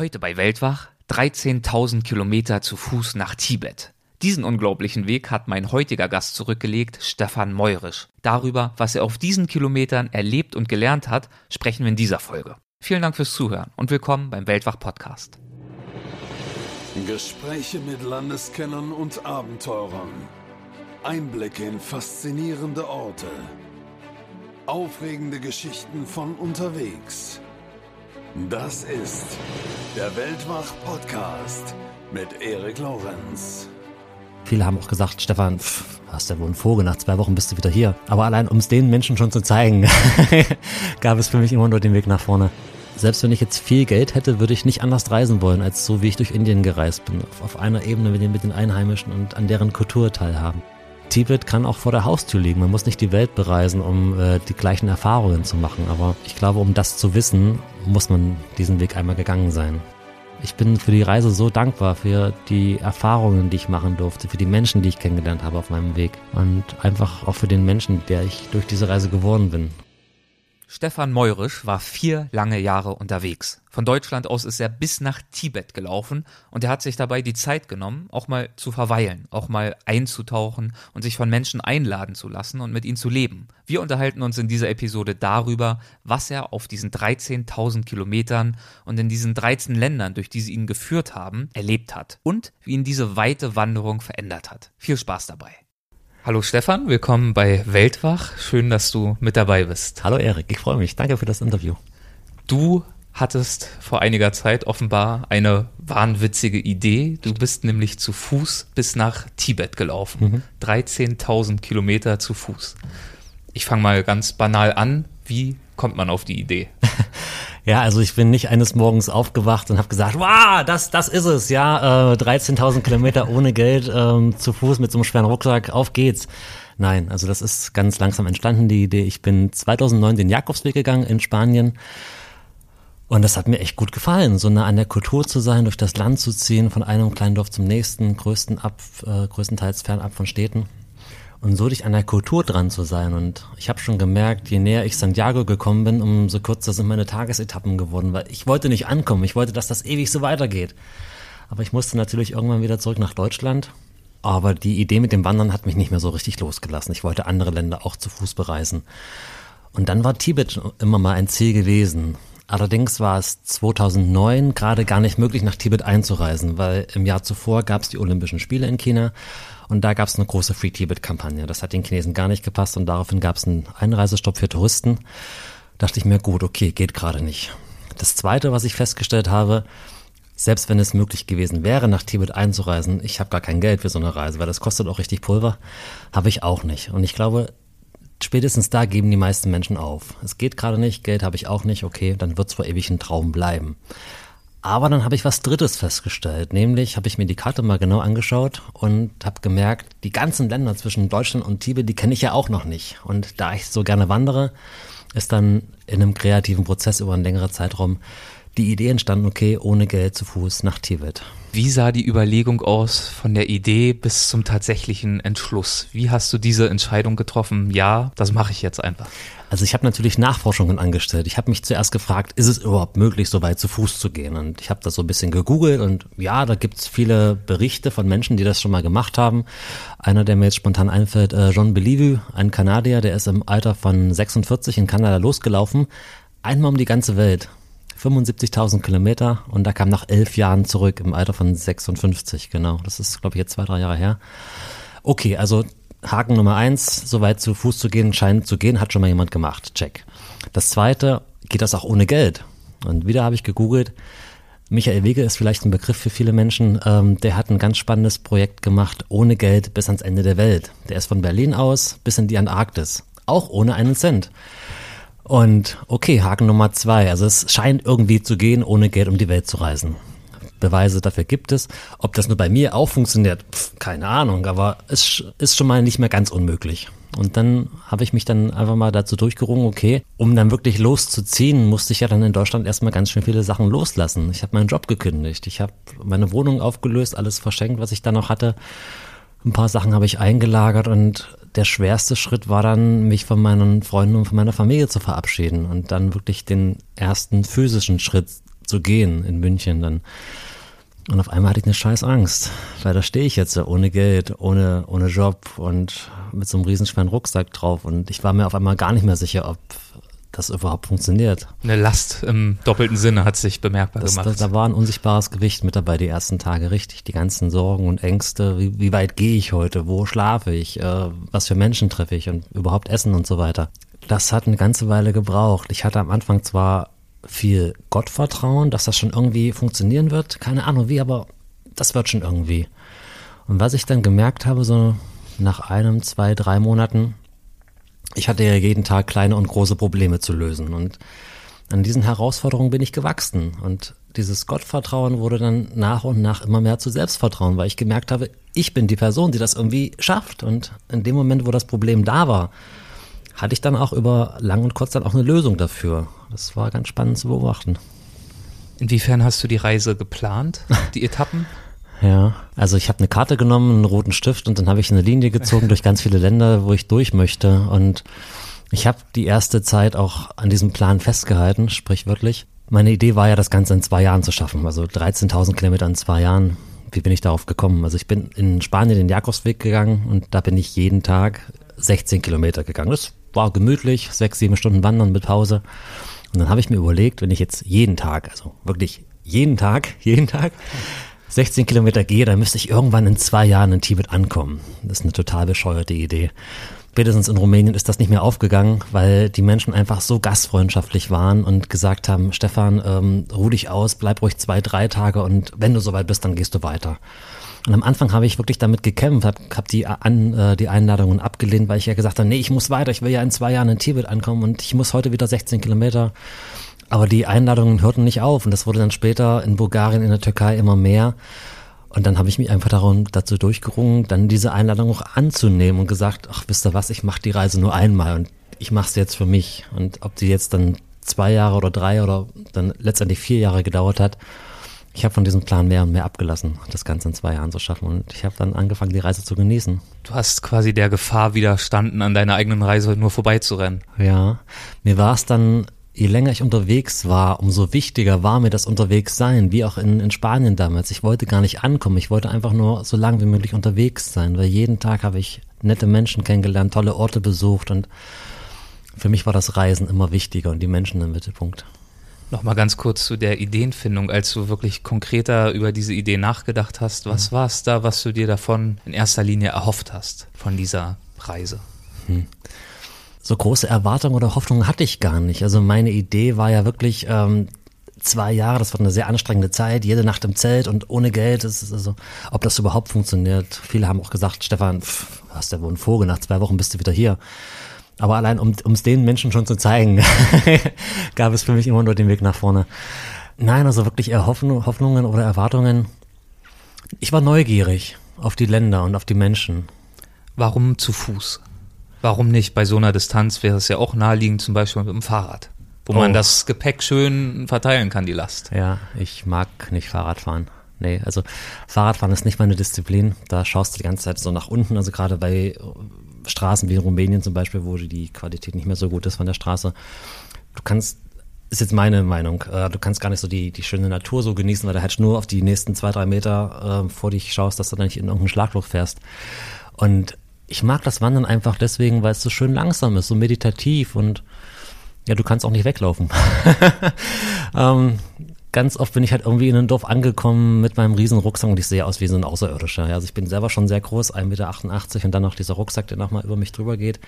Heute bei Weltwach 13.000 Kilometer zu Fuß nach Tibet. Diesen unglaublichen Weg hat mein heutiger Gast zurückgelegt, Stefan Meurisch. Darüber, was er auf diesen Kilometern erlebt und gelernt hat, sprechen wir in dieser Folge. Vielen Dank fürs Zuhören und willkommen beim Weltwach Podcast. Gespräche mit Landeskennern und Abenteurern. Einblicke in faszinierende Orte. Aufregende Geschichten von unterwegs. Das ist der Weltwach-Podcast mit Erik Lorenz. Viele haben auch gesagt, Stefan, pff, hast ja wohl einen Vogel, nach zwei Wochen bist du wieder hier. Aber allein um es den Menschen schon zu zeigen, gab es für mich immer nur den Weg nach vorne. Selbst wenn ich jetzt viel Geld hätte, würde ich nicht anders reisen wollen, als so wie ich durch Indien gereist bin. Auf, einer Ebene mit den Einheimischen und an deren Kultur teilhaben. Tibet kann auch vor der Haustür liegen. Man muss nicht die Welt bereisen, um äh, die gleichen Erfahrungen zu machen. Aber ich glaube, um das zu wissen, muss man diesen Weg einmal gegangen sein. Ich bin für die Reise so dankbar, für die Erfahrungen, die ich machen durfte, für die Menschen, die ich kennengelernt habe auf meinem Weg und einfach auch für den Menschen, der ich durch diese Reise geworden bin. Stefan Meurisch war vier lange Jahre unterwegs. Von Deutschland aus ist er bis nach Tibet gelaufen und er hat sich dabei die Zeit genommen, auch mal zu verweilen, auch mal einzutauchen und sich von Menschen einladen zu lassen und mit ihnen zu leben. Wir unterhalten uns in dieser Episode darüber, was er auf diesen 13.000 Kilometern und in diesen 13 Ländern, durch die sie ihn geführt haben, erlebt hat und wie ihn diese weite Wanderung verändert hat. Viel Spaß dabei. Hallo Stefan, willkommen bei Weltwach. Schön, dass du mit dabei bist. Hallo Erik, ich freue mich. Danke für das Interview. Du hattest vor einiger Zeit offenbar eine wahnwitzige Idee. Du bist nämlich zu Fuß bis nach Tibet gelaufen. Mhm. 13.000 Kilometer zu Fuß. Ich fange mal ganz banal an. Wie kommt man auf die Idee? Ja, also ich bin nicht eines Morgens aufgewacht und habe gesagt, wow, das, das ist es, ja, äh, 13.000 Kilometer ohne Geld ähm, zu Fuß mit so einem schweren Rucksack, auf geht's. Nein, also das ist ganz langsam entstanden, die Idee. Ich bin 2009 den Jakobsweg gegangen in Spanien und das hat mir echt gut gefallen, so nah an der Kultur zu sein, durch das Land zu ziehen, von einem kleinen Dorf zum nächsten, größten ab, äh, größtenteils fernab von Städten und so dich an der Kultur dran zu sein. Und ich habe schon gemerkt, je näher ich Santiago gekommen bin, umso kürzer sind meine Tagesetappen geworden, weil ich wollte nicht ankommen. Ich wollte, dass das ewig so weitergeht. Aber ich musste natürlich irgendwann wieder zurück nach Deutschland. Aber die Idee mit dem Wandern hat mich nicht mehr so richtig losgelassen. Ich wollte andere Länder auch zu Fuß bereisen. Und dann war Tibet immer mal ein Ziel gewesen. Allerdings war es 2009 gerade gar nicht möglich, nach Tibet einzureisen, weil im Jahr zuvor gab es die Olympischen Spiele in China und da gab es eine große Free Tibet-Kampagne. Das hat den Chinesen gar nicht gepasst und daraufhin gab es einen Einreisestopp für Touristen. Dachte ich mir, gut, okay, geht gerade nicht. Das Zweite, was ich festgestellt habe, selbst wenn es möglich gewesen wäre, nach Tibet einzureisen, ich habe gar kein Geld für so eine Reise, weil das kostet auch richtig Pulver, habe ich auch nicht. Und ich glaube, spätestens da geben die meisten Menschen auf. Es geht gerade nicht, Geld habe ich auch nicht, okay, dann wird es vor ewig ein Traum bleiben. Aber dann habe ich was Drittes festgestellt, nämlich habe ich mir die Karte mal genau angeschaut und habe gemerkt, die ganzen Länder zwischen Deutschland und Tibet, die kenne ich ja auch noch nicht. Und da ich so gerne wandere, ist dann in einem kreativen Prozess über einen längeren Zeitraum die Idee entstanden, okay, ohne Geld zu Fuß nach Tibet. Wie sah die Überlegung aus von der Idee bis zum tatsächlichen Entschluss? Wie hast du diese Entscheidung getroffen? Ja, das mache ich jetzt einfach. Also ich habe natürlich Nachforschungen angestellt. Ich habe mich zuerst gefragt, ist es überhaupt möglich, so weit zu Fuß zu gehen? Und ich habe das so ein bisschen gegoogelt und ja, da gibt's viele Berichte von Menschen, die das schon mal gemacht haben. Einer, der mir jetzt spontan einfällt, äh, John Belivu, ein Kanadier, der ist im Alter von 46 in Kanada losgelaufen, einmal um die ganze Welt. 75.000 Kilometer und da kam nach elf Jahren zurück im Alter von 56, genau. Das ist, glaube ich, jetzt zwei, drei Jahre her. Okay, also Haken Nummer eins, so weit zu Fuß zu gehen, scheint zu gehen, hat schon mal jemand gemacht. Check. Das zweite, geht das auch ohne Geld? Und wieder habe ich gegoogelt. Michael Wege ist vielleicht ein Begriff für viele Menschen. Ähm, der hat ein ganz spannendes Projekt gemacht, ohne Geld bis ans Ende der Welt. Der ist von Berlin aus bis in die Antarktis. Auch ohne einen Cent. Und okay, Haken Nummer zwei. Also es scheint irgendwie zu gehen, ohne Geld um die Welt zu reisen. Beweise dafür gibt es. Ob das nur bei mir auch funktioniert, pf, keine Ahnung, aber es ist schon mal nicht mehr ganz unmöglich. Und dann habe ich mich dann einfach mal dazu durchgerungen, okay, um dann wirklich loszuziehen, musste ich ja dann in Deutschland erstmal ganz schön viele Sachen loslassen. Ich habe meinen Job gekündigt, ich habe meine Wohnung aufgelöst, alles verschenkt, was ich da noch hatte. Ein paar Sachen habe ich eingelagert und der schwerste Schritt war dann, mich von meinen Freunden und von meiner Familie zu verabschieden und dann wirklich den ersten physischen Schritt zu gehen in München dann. Und auf einmal hatte ich eine scheiß Angst, weil da stehe ich jetzt ohne Geld, ohne, ohne Job und mit so einem riesenschweren Rucksack drauf. Und ich war mir auf einmal gar nicht mehr sicher, ob das überhaupt funktioniert. Eine Last im doppelten Sinne hat sich bemerkbar das, gemacht. Da, da war ein unsichtbares Gewicht mit dabei die ersten Tage, richtig. Die ganzen Sorgen und Ängste, wie, wie weit gehe ich heute, wo schlafe ich, äh, was für Menschen treffe ich und überhaupt Essen und so weiter. Das hat eine ganze Weile gebraucht. Ich hatte am Anfang zwar viel Gottvertrauen, dass das schon irgendwie funktionieren wird. Keine Ahnung wie, aber das wird schon irgendwie. Und was ich dann gemerkt habe, so nach einem, zwei, drei Monaten, ich hatte ja jeden Tag kleine und große Probleme zu lösen. Und an diesen Herausforderungen bin ich gewachsen. Und dieses Gottvertrauen wurde dann nach und nach immer mehr zu Selbstvertrauen, weil ich gemerkt habe, ich bin die Person, die das irgendwie schafft. Und in dem Moment, wo das Problem da war, hatte ich dann auch über lang und kurz dann auch eine Lösung dafür. Das war ganz spannend zu beobachten. Inwiefern hast du die Reise geplant, die Etappen? Ja, also ich habe eine Karte genommen, einen roten Stift und dann habe ich eine Linie gezogen durch ganz viele Länder, wo ich durch möchte. Und ich habe die erste Zeit auch an diesem Plan festgehalten, sprichwörtlich. Meine Idee war ja, das Ganze in zwei Jahren zu schaffen, also 13.000 Kilometer in zwei Jahren. Wie bin ich darauf gekommen? Also ich bin in Spanien den Jakobsweg gegangen und da bin ich jeden Tag 16 Kilometer gegangen. Das war gemütlich, sechs, sieben Stunden wandern mit Pause. Und dann habe ich mir überlegt, wenn ich jetzt jeden Tag, also wirklich jeden Tag, jeden Tag 16 Kilometer gehe, dann müsste ich irgendwann in zwei Jahren in Tibet ankommen. Das ist eine total bescheuerte Idee. Spätestens in Rumänien ist das nicht mehr aufgegangen, weil die Menschen einfach so gastfreundschaftlich waren und gesagt haben, Stefan, ähm, ruh dich aus, bleib ruhig zwei, drei Tage und wenn du soweit bist, dann gehst du weiter. Und am Anfang habe ich wirklich damit gekämpft, habe hab die, an, äh, die Einladungen abgelehnt, weil ich ja gesagt habe, nee, ich muss weiter, ich will ja in zwei Jahren in Tibet ankommen und ich muss heute wieder 16 Kilometer. Aber die Einladungen hörten nicht auf und das wurde dann später in Bulgarien, in der Türkei immer mehr. Und dann habe ich mich einfach darum, dazu durchgerungen, dann diese Einladung auch anzunehmen und gesagt, ach, wisst ihr was, ich mache die Reise nur einmal und ich mache es jetzt für mich. Und ob die jetzt dann zwei Jahre oder drei oder dann letztendlich vier Jahre gedauert hat, ich habe von diesem Plan mehr und mehr abgelassen, das Ganze in zwei Jahren zu schaffen. Und ich habe dann angefangen, die Reise zu genießen. Du hast quasi der Gefahr widerstanden, an deiner eigenen Reise nur vorbeizurennen. Ja, mir war es dann, je länger ich unterwegs war, umso wichtiger war mir das Unterwegssein, wie auch in, in Spanien damals. Ich wollte gar nicht ankommen, ich wollte einfach nur so lange wie möglich unterwegs sein, weil jeden Tag habe ich nette Menschen kennengelernt, tolle Orte besucht und für mich war das Reisen immer wichtiger und die Menschen im Mittelpunkt. Nochmal ganz kurz zu der Ideenfindung, als du wirklich konkreter über diese Idee nachgedacht hast. Was mhm. war es da, was du dir davon in erster Linie erhofft hast, von dieser Reise? Hm. So große Erwartungen oder Hoffnungen hatte ich gar nicht. Also meine Idee war ja wirklich ähm, zwei Jahre, das war eine sehr anstrengende Zeit, jede Nacht im Zelt und ohne Geld. Ist also, ob das überhaupt funktioniert. Viele haben auch gesagt, Stefan, pff, hast ja wohl einen Vogel, nach zwei Wochen bist du wieder hier. Aber allein um es den Menschen schon zu zeigen, gab es für mich immer nur den Weg nach vorne. Nein, also wirklich Hoffnung, Hoffnungen oder Erwartungen. Ich war neugierig auf die Länder und auf die Menschen. Warum zu Fuß? Warum nicht? Bei so einer Distanz wäre es ja auch naheliegend, zum Beispiel mit dem Fahrrad, wo oh. man das Gepäck schön verteilen kann, die Last. Ja, ich mag nicht Fahrradfahren. Nee, also Fahrradfahren ist nicht meine Disziplin. Da schaust du die ganze Zeit so nach unten. Also gerade bei Straßen wie in Rumänien zum Beispiel, wo die Qualität nicht mehr so gut ist von der Straße. Du kannst, ist jetzt meine Meinung, äh, du kannst gar nicht so die, die schöne Natur so genießen, weil du halt nur auf die nächsten zwei, drei Meter äh, vor dich schaust, dass du dann nicht in irgendeinen Schlagloch fährst. Und ich mag das Wandern einfach deswegen, weil es so schön langsam ist, so meditativ und ja, du kannst auch nicht weglaufen. ähm, ganz oft bin ich halt irgendwie in ein Dorf angekommen mit meinem riesen Rucksack und ich sehe aus wie so ein Außerirdischer. Also ich bin selber schon sehr groß, 1,88 Meter und dann noch dieser Rucksack, der nochmal über mich drüber geht.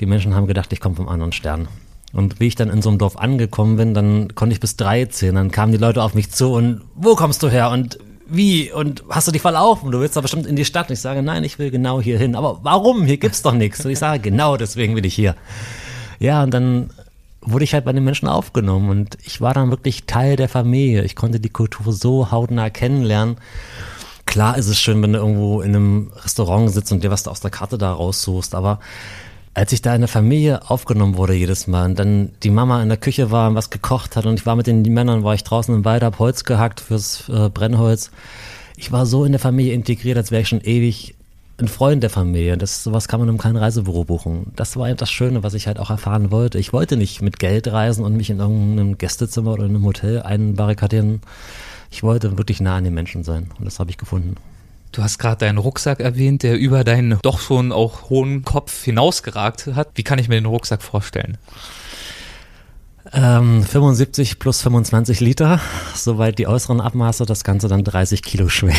Die Menschen haben gedacht, ich komme vom anderen Stern. Und wie ich dann in so einem Dorf angekommen bin, dann konnte ich bis drei zählen. Dann kamen die Leute auf mich zu und wo kommst du her und wie und hast du dich verlaufen? Du willst doch bestimmt in die Stadt. Und ich sage, nein, ich will genau hier hin. Aber warum? Hier gibt's doch nichts. Und ich sage, genau deswegen bin ich hier. Ja, und dann wurde ich halt bei den Menschen aufgenommen und ich war dann wirklich Teil der Familie. Ich konnte die Kultur so hautnah kennenlernen. Klar ist es schön, wenn du irgendwo in einem Restaurant sitzt und dir was aus der Karte da raussuchst, aber als ich da in der Familie aufgenommen wurde jedes Mal und dann die Mama in der Küche war und was gekocht hat und ich war mit den Männern, war ich draußen im Wald, hab Holz gehackt fürs äh, Brennholz. Ich war so in der Familie integriert, als wäre ich schon ewig ein Freund der Familie. Das sowas kann man in keinem Reisebüro buchen. Das war das Schöne, was ich halt auch erfahren wollte. Ich wollte nicht mit Geld reisen und mich in irgendeinem Gästezimmer oder in einem Hotel einbarrikadieren. Ich wollte wirklich nah an den Menschen sein und das habe ich gefunden. Du hast gerade deinen Rucksack erwähnt, der über deinen doch schon auch hohen Kopf hinausgeragt hat. Wie kann ich mir den Rucksack vorstellen? Ähm, 75 plus 25 Liter, soweit die äußeren Abmaße, das Ganze dann 30 Kilo schwer.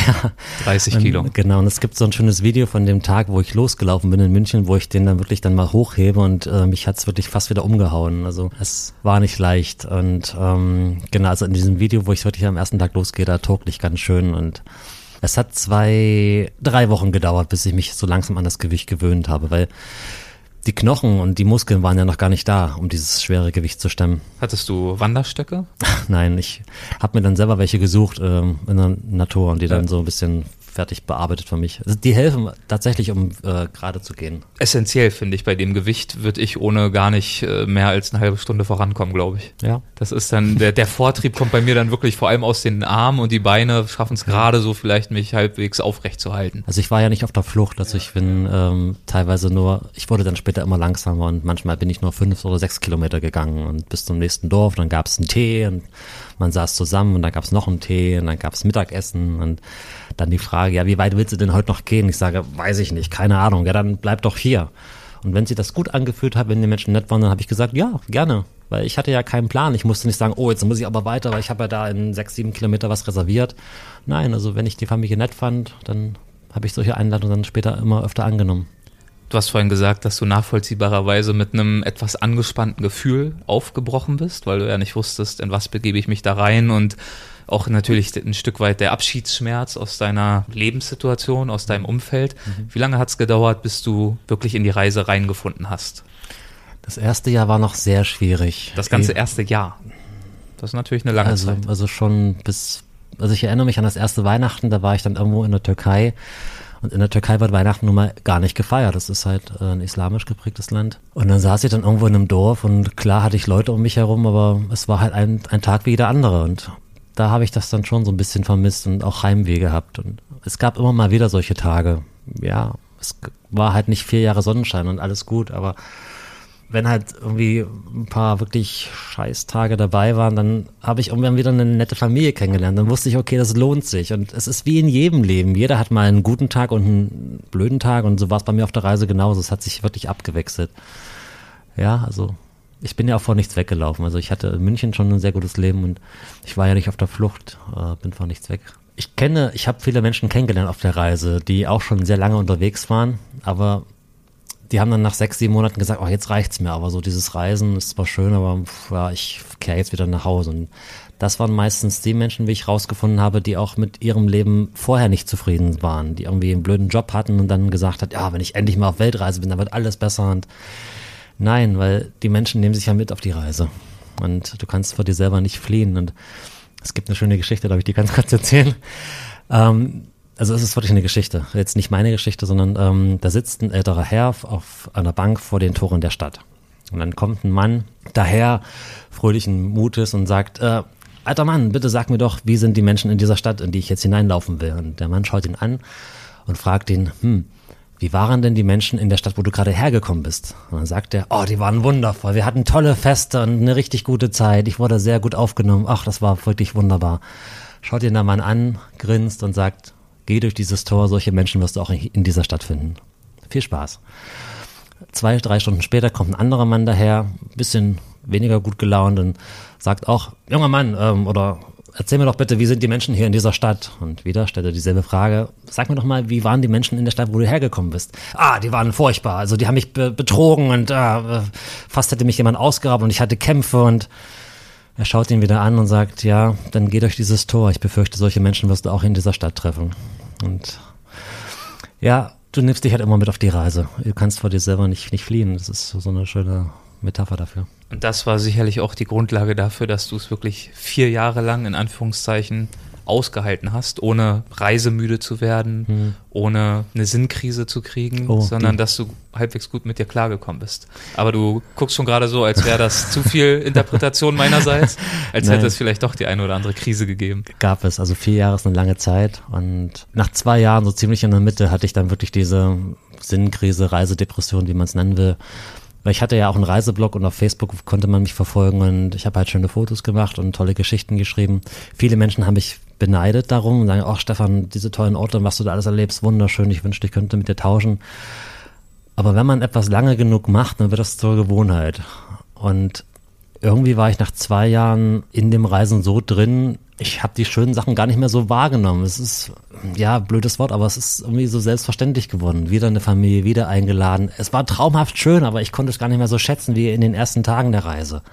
30 Kilo. Und, genau, und es gibt so ein schönes Video von dem Tag, wo ich losgelaufen bin in München, wo ich den dann wirklich dann mal hochhebe und äh, mich hat's wirklich fast wieder umgehauen. Also es war nicht leicht und ähm, genau, also in diesem Video, wo ich wirklich am ersten Tag losgehe, da togte ich ganz schön und es hat zwei, drei Wochen gedauert, bis ich mich so langsam an das Gewicht gewöhnt habe, weil die Knochen und die Muskeln waren ja noch gar nicht da, um dieses schwere Gewicht zu stemmen. Hattest du Wanderstöcke? Nein, ich habe mir dann selber welche gesucht ähm, in der Natur und die dann so ein bisschen fertig bearbeitet für mich. Also die helfen tatsächlich, um äh, gerade zu gehen. Essentiell finde ich bei dem Gewicht, würde ich ohne gar nicht äh, mehr als eine halbe Stunde vorankommen, glaube ich. Ja. Das ist dann, der, der Vortrieb kommt bei mir dann wirklich vor allem aus den Armen und die Beine schaffen es gerade so vielleicht mich halbwegs aufrecht zu halten. Also ich war ja nicht auf der Flucht, also ich bin ähm, teilweise nur, ich wurde dann später immer langsamer und manchmal bin ich nur fünf oder sechs Kilometer gegangen und bis zum nächsten Dorf, dann gab es einen Tee und man saß zusammen und dann gab es noch einen Tee und dann gab es Mittagessen und dann die Frage, ja, wie weit willst du denn heute noch gehen? Ich sage, weiß ich nicht, keine Ahnung, ja, dann bleib doch hier. Und wenn sie das gut angefühlt hat, wenn die Menschen nett waren, dann habe ich gesagt, ja, gerne. Weil ich hatte ja keinen Plan. Ich musste nicht sagen, oh, jetzt muss ich aber weiter, weil ich habe ja da in sechs, sieben Kilometer was reserviert. Nein, also wenn ich die Familie nett fand, dann habe ich solche Einladungen dann später immer öfter angenommen. Du hast vorhin gesagt, dass du nachvollziehbarerweise mit einem etwas angespannten Gefühl aufgebrochen bist, weil du ja nicht wusstest, in was begebe ich mich da rein und auch natürlich ein Stück weit der Abschiedsschmerz aus deiner Lebenssituation, aus deinem Umfeld. Mhm. Wie lange hat es gedauert, bis du wirklich in die Reise reingefunden hast? Das erste Jahr war noch sehr schwierig. Das ganze erste Jahr. Das ist natürlich eine lange also, Zeit. Also schon bis, also ich erinnere mich an das erste Weihnachten, da war ich dann irgendwo in der Türkei und in der Türkei wird Weihnachten nun mal gar nicht gefeiert. Das ist halt äh, ein islamisch geprägtes Land. Und dann saß ich dann irgendwo in einem Dorf und klar hatte ich Leute um mich herum, aber es war halt ein, ein Tag wie jeder andere. Und da habe ich das dann schon so ein bisschen vermisst und auch Heimweh gehabt. Und es gab immer mal wieder solche Tage. Ja, es war halt nicht vier Jahre Sonnenschein und alles gut, aber wenn halt irgendwie ein paar wirklich Scheißtage dabei waren, dann habe ich irgendwann wieder eine nette Familie kennengelernt. Dann wusste ich, okay, das lohnt sich. Und es ist wie in jedem Leben. Jeder hat mal einen guten Tag und einen blöden Tag. Und so war es bei mir auf der Reise genauso. Es hat sich wirklich abgewechselt. Ja, also ich bin ja auch vor nichts weggelaufen. Also ich hatte in München schon ein sehr gutes Leben und ich war ja nicht auf der Flucht, äh, bin vor nichts weg. Ich kenne, ich habe viele Menschen kennengelernt auf der Reise, die auch schon sehr lange unterwegs waren, aber die haben dann nach sechs, sieben Monaten gesagt, oh, jetzt reicht's mir, aber so dieses Reisen ist zwar schön, aber pff, ja, ich kehre jetzt wieder nach Hause. Und das waren meistens die Menschen, wie ich rausgefunden habe, die auch mit ihrem Leben vorher nicht zufrieden waren, die irgendwie einen blöden Job hatten und dann gesagt hat, ja, wenn ich endlich mal auf Weltreise bin, dann wird alles besser. Und nein, weil die Menschen nehmen sich ja mit auf die Reise. Und du kannst vor dir selber nicht fliehen. Und es gibt eine schöne Geschichte, darf ich die ganz kurz erzählen. Ähm, also es ist wirklich eine Geschichte. Jetzt nicht meine Geschichte, sondern ähm, da sitzt ein älterer Herr auf einer Bank vor den Toren der Stadt. Und dann kommt ein Mann daher, fröhlichen Mutes und sagt, äh, alter Mann, bitte sag mir doch, wie sind die Menschen in dieser Stadt, in die ich jetzt hineinlaufen will? Und der Mann schaut ihn an und fragt ihn, hm, wie waren denn die Menschen in der Stadt, wo du gerade hergekommen bist? Und dann sagt er, oh, die waren wundervoll. Wir hatten tolle Feste und eine richtig gute Zeit. Ich wurde sehr gut aufgenommen. Ach, das war wirklich wunderbar. Schaut ihn der Mann an, grinst und sagt, Geh durch dieses Tor, solche Menschen wirst du auch in dieser Stadt finden. Viel Spaß. Zwei, drei Stunden später kommt ein anderer Mann daher, bisschen weniger gut gelaunt und sagt auch, junger Mann, ähm, oder erzähl mir doch bitte, wie sind die Menschen hier in dieser Stadt? Und wieder stellt er dieselbe Frage. Sag mir doch mal, wie waren die Menschen in der Stadt, wo du hergekommen bist? Ah, die waren furchtbar. Also die haben mich be betrogen und äh, fast hätte mich jemand ausgeraubt und ich hatte Kämpfe und er schaut ihn wieder an und sagt, ja, dann geh durch dieses Tor. Ich befürchte, solche Menschen wirst du auch in dieser Stadt treffen. Und ja, du nimmst dich halt immer mit auf die Reise. Du kannst vor dir selber nicht, nicht fliehen. Das ist so eine schöne Metapher dafür. Und das war sicherlich auch die Grundlage dafür, dass du es wirklich vier Jahre lang in Anführungszeichen ausgehalten hast, ohne reisemüde zu werden, hm. ohne eine Sinnkrise zu kriegen, oh, sondern die. dass du halbwegs gut mit dir klargekommen bist. Aber du guckst schon gerade so, als wäre das zu viel Interpretation meinerseits, als hätte es vielleicht doch die eine oder andere Krise gegeben. Gab es, also vier Jahre ist eine lange Zeit und nach zwei Jahren, so ziemlich in der Mitte, hatte ich dann wirklich diese Sinnkrise, Reisedepression, wie man es nennen will. Weil ich hatte ja auch einen Reiseblog und auf Facebook konnte man mich verfolgen und ich habe halt schöne Fotos gemacht und tolle Geschichten geschrieben. Viele Menschen haben mich beneidet darum und sagen, ach Stefan, diese tollen Orte, was du da alles erlebst, wunderschön, ich wünschte, ich könnte mit dir tauschen. Aber wenn man etwas lange genug macht, dann wird das zur Gewohnheit. Und irgendwie war ich nach zwei Jahren in dem Reisen so drin, ich habe die schönen Sachen gar nicht mehr so wahrgenommen. Es ist, ja, blödes Wort, aber es ist irgendwie so selbstverständlich geworden. Wieder eine Familie, wieder eingeladen. Es war traumhaft schön, aber ich konnte es gar nicht mehr so schätzen wie in den ersten Tagen der Reise.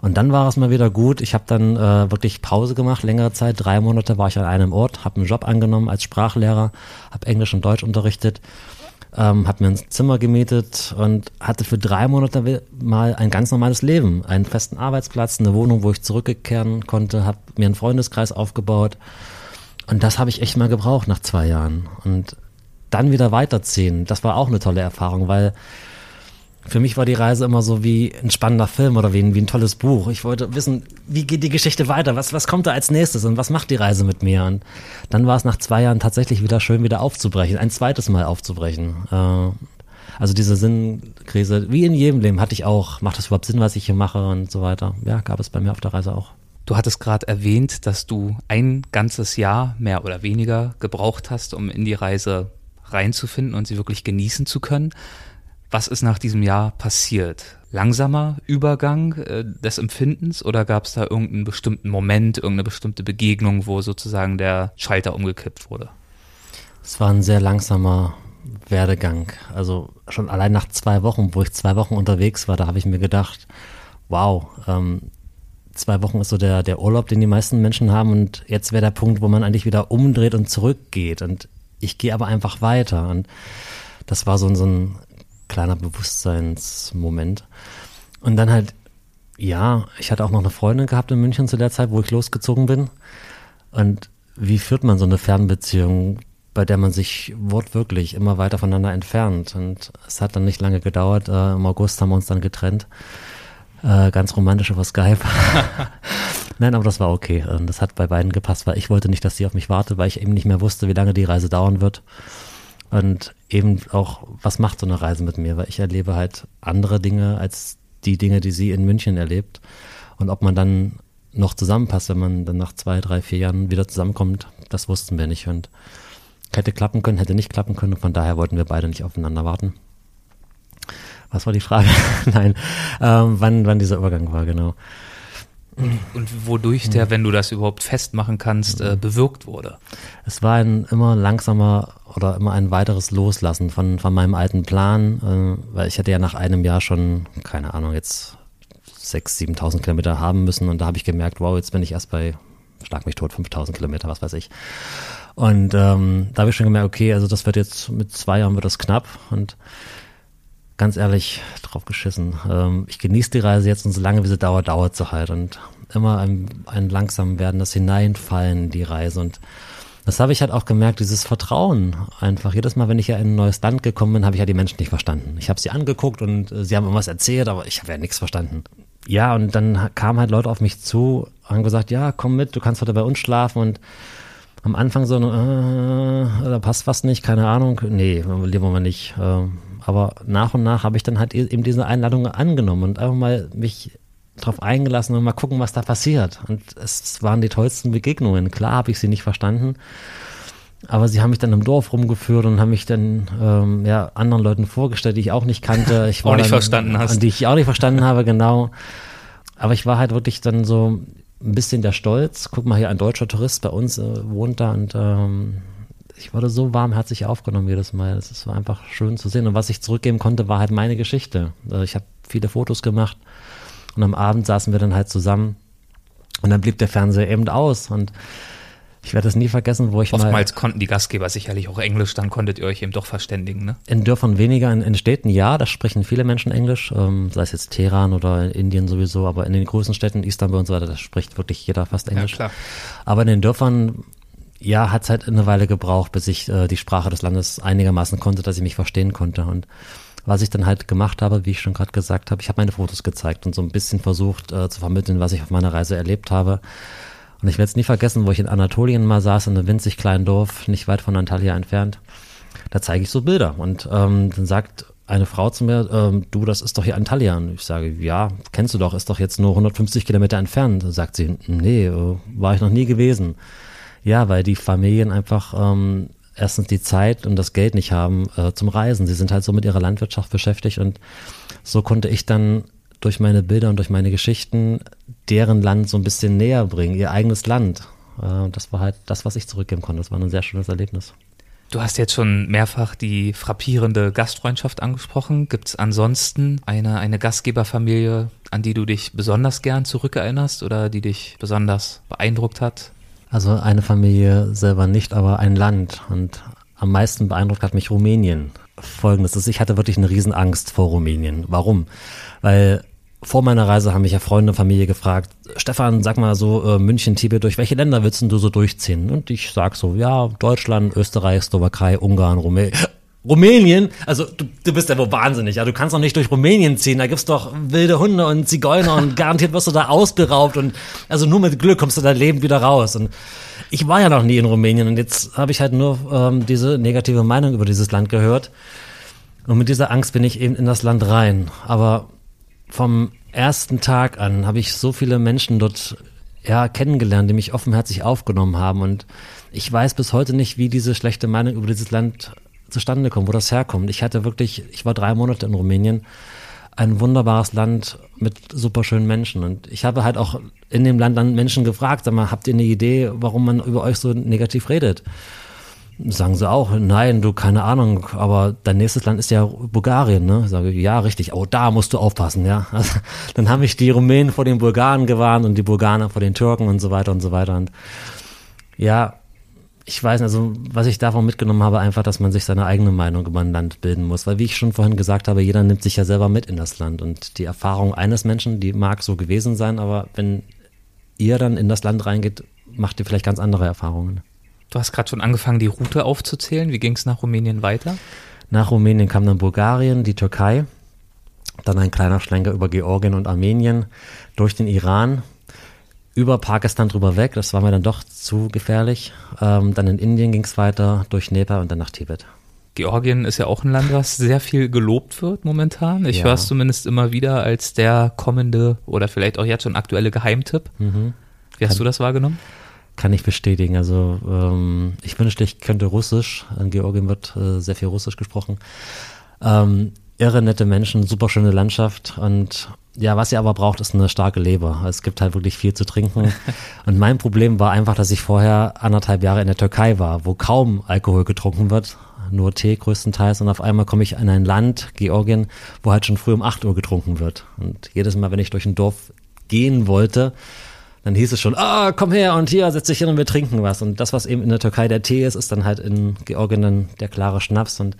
Und dann war es mal wieder gut. Ich habe dann äh, wirklich Pause gemacht, längere Zeit. Drei Monate war ich an einem Ort, habe einen Job angenommen als Sprachlehrer, habe Englisch und Deutsch unterrichtet ähm, habe mir ein Zimmer gemietet und hatte für drei Monate mal ein ganz normales Leben, einen festen Arbeitsplatz, eine Wohnung, wo ich zurückkehren konnte, habe mir einen Freundeskreis aufgebaut. Und das habe ich echt mal gebraucht nach zwei Jahren. Und dann wieder weiterziehen, das war auch eine tolle Erfahrung, weil für mich war die Reise immer so wie ein spannender Film oder wie ein, wie ein tolles Buch. Ich wollte wissen, wie geht die Geschichte weiter? Was, was kommt da als nächstes und was macht die Reise mit mir? Und dann war es nach zwei Jahren tatsächlich wieder schön, wieder aufzubrechen, ein zweites Mal aufzubrechen. Äh, also diese Sinnkrise, wie in jedem Leben, hatte ich auch. Macht das überhaupt Sinn, was ich hier mache und so weiter? Ja, gab es bei mir auf der Reise auch. Du hattest gerade erwähnt, dass du ein ganzes Jahr mehr oder weniger gebraucht hast, um in die Reise reinzufinden und sie wirklich genießen zu können. Was ist nach diesem Jahr passiert? Langsamer Übergang äh, des Empfindens oder gab es da irgendeinen bestimmten Moment, irgendeine bestimmte Begegnung, wo sozusagen der Schalter umgekippt wurde? Es war ein sehr langsamer Werdegang. Also schon allein nach zwei Wochen, wo ich zwei Wochen unterwegs war, da habe ich mir gedacht, wow, ähm, zwei Wochen ist so der, der Urlaub, den die meisten Menschen haben und jetzt wäre der Punkt, wo man eigentlich wieder umdreht und zurückgeht und ich gehe aber einfach weiter und das war so, so ein kleiner Bewusstseinsmoment. Und dann halt, ja, ich hatte auch noch eine Freundin gehabt in München zu der Zeit, wo ich losgezogen bin. Und wie führt man so eine Fernbeziehung, bei der man sich wortwörtlich immer weiter voneinander entfernt? Und es hat dann nicht lange gedauert. Äh, Im August haben wir uns dann getrennt. Äh, ganz romantisch über Skype. Nein, aber das war okay. Und das hat bei beiden gepasst, weil ich wollte nicht, dass sie auf mich wartet, weil ich eben nicht mehr wusste, wie lange die Reise dauern wird. Und eben auch, was macht so eine Reise mit mir? Weil ich erlebe halt andere Dinge als die Dinge, die sie in München erlebt. Und ob man dann noch zusammenpasst, wenn man dann nach zwei, drei, vier Jahren wieder zusammenkommt, das wussten wir nicht. Und hätte klappen können, hätte nicht klappen können. Von daher wollten wir beide nicht aufeinander warten. Was war die Frage? Nein, ähm, wann, wann dieser Übergang war, genau. Und, wodurch der, wenn du das überhaupt festmachen kannst, äh, bewirkt wurde? Es war ein immer langsamer oder immer ein weiteres Loslassen von, von meinem alten Plan, äh, weil ich hätte ja nach einem Jahr schon, keine Ahnung, jetzt 6.000, 7.000 Kilometer haben müssen und da habe ich gemerkt, wow, jetzt bin ich erst bei, schlag mich tot, 5.000 Kilometer, was weiß ich. Und ähm, da habe ich schon gemerkt, okay, also das wird jetzt, mit zwei Jahren wird das knapp und ganz ehrlich, drauf geschissen. Ähm, ich genieße die Reise jetzt und solange wie sie dauert, dauert sie halt und immer ein, ein langsam werden, das Hineinfallen in die Reise und das habe ich halt auch gemerkt, dieses Vertrauen einfach. Jedes Mal, wenn ich ja in ein neues Land gekommen bin, habe ich ja die Menschen nicht verstanden. Ich habe sie angeguckt und äh, sie haben irgendwas erzählt, aber ich habe ja nichts verstanden. Ja, und dann kamen halt Leute auf mich zu, haben gesagt, ja, komm mit, du kannst heute bei uns schlafen und am Anfang so, äh, da passt was nicht, keine Ahnung. Nee, lieber mal nicht. Äh, aber nach und nach habe ich dann halt eben diese Einladung angenommen und einfach mal mich drauf eingelassen und mal gucken, was da passiert. Und es waren die tollsten Begegnungen. Klar habe ich sie nicht verstanden, aber sie haben mich dann im Dorf rumgeführt und haben mich dann ähm, ja, anderen Leuten vorgestellt, die ich auch nicht kannte. Ich auch nicht dann, verstanden hast. Die ich auch nicht verstanden habe, genau. Aber ich war halt wirklich dann so ein bisschen der Stolz. Guck mal hier, ein deutscher Tourist bei uns äh, wohnt da und ähm, ich wurde so warmherzig aufgenommen jedes Mal. Es war einfach schön zu sehen. Und was ich zurückgeben konnte, war halt meine Geschichte. Also ich habe viele Fotos gemacht und am Abend saßen wir dann halt zusammen und dann blieb der Fernseher eben aus und Ich werde es nie vergessen, wo ich Oftmals mal Oftmals konnten die Gastgeber sicherlich auch Englisch, dann konntet ihr euch eben doch verständigen, ne? in Dörfern weniger, in, in Städten ja, da sprechen viele Menschen Englisch, ähm, sei es jetzt Teheran oder in Indien sowieso, aber in den großen Städten, Istanbul und so weiter, da spricht wirklich jeder fast Englisch. Ja, klar. Aber in den Dörfern, ja, hat es halt eine Weile gebraucht, bis ich äh, die Sprache des Landes einigermaßen konnte, dass ich mich verstehen konnte. Und was ich dann halt gemacht habe, wie ich schon gerade gesagt habe, ich habe meine Fotos gezeigt und so ein bisschen versucht äh, zu vermitteln, was ich auf meiner Reise erlebt habe. Und ich werde es nie vergessen, wo ich in Anatolien mal saß, in einem winzig kleinen Dorf, nicht weit von Antalya entfernt. Da zeige ich so Bilder. Und ähm, dann sagt eine Frau zu mir, ähm, du, das ist doch hier Antalya. Und ich sage, ja, kennst du doch, ist doch jetzt nur 150 Kilometer entfernt. Da sagt sie, nee, äh, war ich noch nie gewesen. Ja, weil die Familien einfach ähm, erstens die Zeit und das Geld nicht haben äh, zum Reisen. Sie sind halt so mit ihrer Landwirtschaft beschäftigt und so konnte ich dann durch meine Bilder und durch meine Geschichten deren Land so ein bisschen näher bringen, ihr eigenes Land. Äh, das war halt das, was ich zurückgeben konnte. Das war ein sehr schönes Erlebnis. Du hast jetzt schon mehrfach die frappierende Gastfreundschaft angesprochen. Gibt es ansonsten eine, eine Gastgeberfamilie, an die du dich besonders gern zurückerinnerst oder die dich besonders beeindruckt hat? Also eine Familie selber nicht, aber ein Land. Und am meisten beeindruckt hat mich Rumänien. Folgendes ist, ich hatte wirklich eine Riesenangst vor Rumänien. Warum? Weil vor meiner Reise haben mich ja Freunde und Familie gefragt, Stefan, sag mal so, äh, München, Tibet, durch welche Länder willst du so durchziehen? Und ich sag so, ja, Deutschland, Österreich, Slowakei, Ungarn, Rumänien. Rumänien, also du, du bist ja wohl wahnsinnig, ja, du kannst doch nicht durch Rumänien ziehen, da gibt's doch wilde Hunde und Zigeuner und garantiert wirst du da ausgeraubt und also nur mit Glück kommst du da lebend wieder raus. Und ich war ja noch nie in Rumänien und jetzt habe ich halt nur ähm, diese negative Meinung über dieses Land gehört. Und mit dieser Angst bin ich eben in das Land rein, aber vom ersten Tag an habe ich so viele Menschen dort ja, kennengelernt, die mich offenherzig aufgenommen haben. Und ich weiß bis heute nicht, wie diese schlechte Meinung über dieses Land zustande kommt, wo das herkommt. Ich hatte wirklich, ich war drei Monate in Rumänien, ein wunderbares Land mit super schönen Menschen. Und ich habe halt auch in dem Land dann Menschen gefragt, sag mal, habt ihr eine Idee, warum man über euch so negativ redet? Sagen sie auch, nein, du, keine Ahnung, aber dein nächstes Land ist ja Bulgarien, ne? Ich sage, ja, richtig, oh, da musst du aufpassen, ja. Also, dann haben mich die Rumänen vor den Bulgaren gewarnt und die Bulgarer vor den Türken und so weiter und so weiter. Und ja, ich weiß nicht, also was ich davon mitgenommen habe, einfach, dass man sich seine eigene Meinung über ein Land bilden muss. Weil wie ich schon vorhin gesagt habe, jeder nimmt sich ja selber mit in das Land. Und die Erfahrung eines Menschen, die mag so gewesen sein, aber wenn ihr dann in das Land reingeht, macht ihr vielleicht ganz andere Erfahrungen. Du hast gerade schon angefangen, die Route aufzuzählen. Wie ging es nach Rumänien weiter? Nach Rumänien kam dann Bulgarien, die Türkei, dann ein kleiner Schlenker über Georgien und Armenien, durch den Iran, über Pakistan drüber weg, das war mir dann doch zu gefährlich. Ähm, dann in Indien ging es weiter, durch Nepal und dann nach Tibet. Georgien ist ja auch ein Land, was sehr viel gelobt wird momentan. Ich ja. höre es zumindest immer wieder als der kommende oder vielleicht auch jetzt schon aktuelle Geheimtipp. Mhm. Wie hast kann, du das wahrgenommen? Kann ich bestätigen. Also ähm, ich wünschte, ich könnte Russisch. In Georgien wird äh, sehr viel Russisch gesprochen. Ähm, irre nette Menschen, super schöne Landschaft und ja, was ihr aber braucht, ist eine starke Leber. Es gibt halt wirklich viel zu trinken. Und mein Problem war einfach, dass ich vorher anderthalb Jahre in der Türkei war, wo kaum Alkohol getrunken wird, nur Tee größtenteils. Und auf einmal komme ich in ein Land, Georgien, wo halt schon früh um acht Uhr getrunken wird. Und jedes Mal, wenn ich durch ein Dorf gehen wollte, dann hieß es schon, ah, komm her und hier setz dich hin und wir trinken was. Und das, was eben in der Türkei der Tee ist, ist dann halt in Georgien dann der klare Schnaps. Und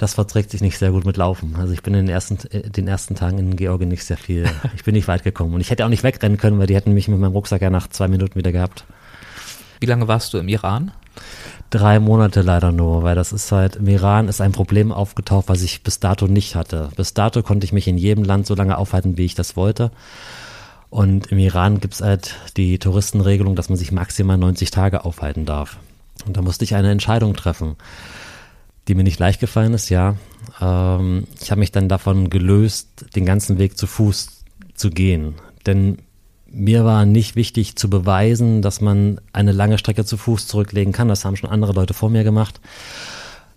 das verträgt sich nicht sehr gut mit Laufen. Also ich bin in den ersten, äh, den ersten Tagen in Georgien nicht sehr viel, ich bin nicht weit gekommen. Und ich hätte auch nicht wegrennen können, weil die hätten mich mit meinem Rucksack ja nach zwei Minuten wieder gehabt. Wie lange warst du im Iran? Drei Monate leider nur, weil das ist halt, im Iran ist ein Problem aufgetaucht, was ich bis dato nicht hatte. Bis dato konnte ich mich in jedem Land so lange aufhalten, wie ich das wollte. Und im Iran gibt es halt die Touristenregelung, dass man sich maximal 90 Tage aufhalten darf. Und da musste ich eine Entscheidung treffen die mir nicht leicht gefallen ist, ja. Ähm, ich habe mich dann davon gelöst, den ganzen Weg zu Fuß zu gehen. Denn mir war nicht wichtig zu beweisen, dass man eine lange Strecke zu Fuß zurücklegen kann. Das haben schon andere Leute vor mir gemacht.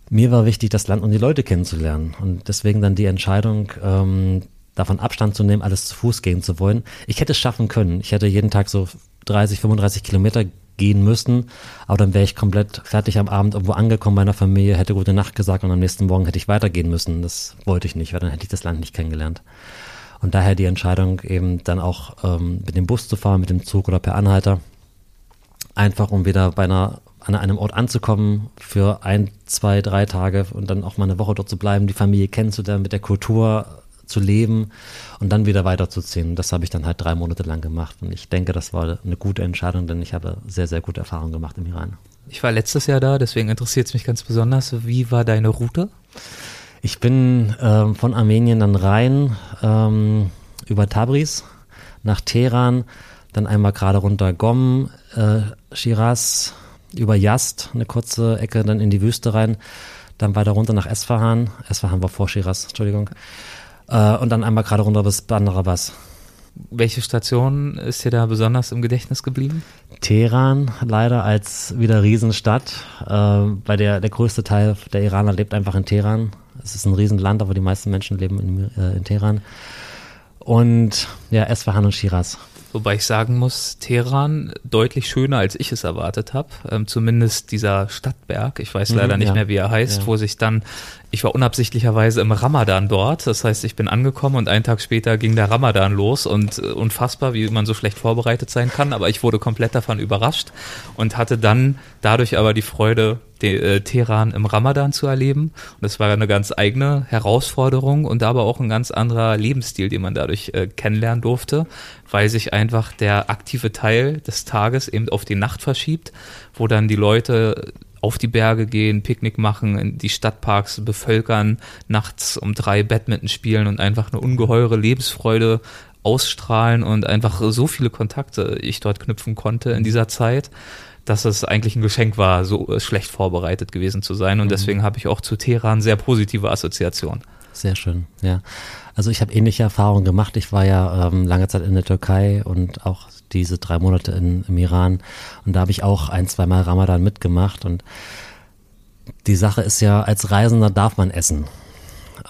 Mir war wichtig, das Land und die Leute kennenzulernen. Und deswegen dann die Entscheidung, ähm, davon Abstand zu nehmen, alles zu Fuß gehen zu wollen. Ich hätte es schaffen können. Ich hätte jeden Tag so 30, 35 Kilometer gehen müssen. Aber dann wäre ich komplett fertig am Abend irgendwo angekommen bei einer Familie, hätte gute Nacht gesagt und am nächsten Morgen hätte ich weitergehen müssen. Das wollte ich nicht, weil dann hätte ich das Land nicht kennengelernt. Und daher die Entscheidung eben dann auch ähm, mit dem Bus zu fahren, mit dem Zug oder per Anhalter. einfach um wieder bei einer an einem Ort anzukommen für ein, zwei, drei Tage und dann auch mal eine Woche dort zu bleiben, die Familie kennenzulernen, mit der Kultur zu leben und dann wieder weiterzuziehen. Das habe ich dann halt drei Monate lang gemacht und ich denke, das war eine gute Entscheidung, denn ich habe sehr, sehr gute Erfahrungen gemacht im Iran. Ich war letztes Jahr da, deswegen interessiert es mich ganz besonders. Wie war deine Route? Ich bin ähm, von Armenien dann rein ähm, über Tabriz nach Teheran, dann einmal gerade runter Gom, äh, Shiraz, über Yast, eine kurze Ecke, dann in die Wüste rein, dann weiter runter nach Esfahan. Esfahan war vor Shiraz, Entschuldigung. Äh, und dann einmal gerade runter bis Bandar Abbas. Welche Station ist dir da besonders im Gedächtnis geblieben? Teheran, leider als wieder Riesenstadt, äh, weil der, der größte Teil der Iraner lebt einfach in Teheran. Es ist ein Riesenland, aber die meisten Menschen leben in, äh, in Teheran. Und ja, Esfahan und Shiraz. Wobei ich sagen muss, Teheran deutlich schöner, als ich es erwartet habe. Ähm, zumindest dieser Stadtberg, ich weiß leider mhm, nicht ja. mehr, wie er heißt, ja. wo sich dann, ich war unabsichtlicherweise im Ramadan dort. Das heißt, ich bin angekommen und einen Tag später ging der Ramadan los und äh, unfassbar, wie man so schlecht vorbereitet sein kann. Aber ich wurde komplett davon überrascht und hatte dann dadurch aber die Freude, den, äh, Teheran im Ramadan zu erleben. Und das war eine ganz eigene Herausforderung und aber auch ein ganz anderer Lebensstil, den man dadurch äh, kennenlernen durfte, weil sich einfach der aktive Teil des Tages eben auf die Nacht verschiebt, wo dann die Leute auf die Berge gehen, Picknick machen, in die Stadtparks bevölkern, nachts um drei Badminton spielen und einfach eine ungeheure Lebensfreude ausstrahlen und einfach so viele Kontakte ich dort knüpfen konnte in dieser Zeit dass es eigentlich ein Geschenk war, so schlecht vorbereitet gewesen zu sein. Und mhm. deswegen habe ich auch zu Teheran sehr positive Assoziationen. Sehr schön, ja. Also ich habe ähnliche Erfahrungen gemacht. Ich war ja ähm, lange Zeit in der Türkei und auch diese drei Monate in, im Iran. Und da habe ich auch ein, zweimal Ramadan mitgemacht. Und die Sache ist ja, als Reisender darf man essen.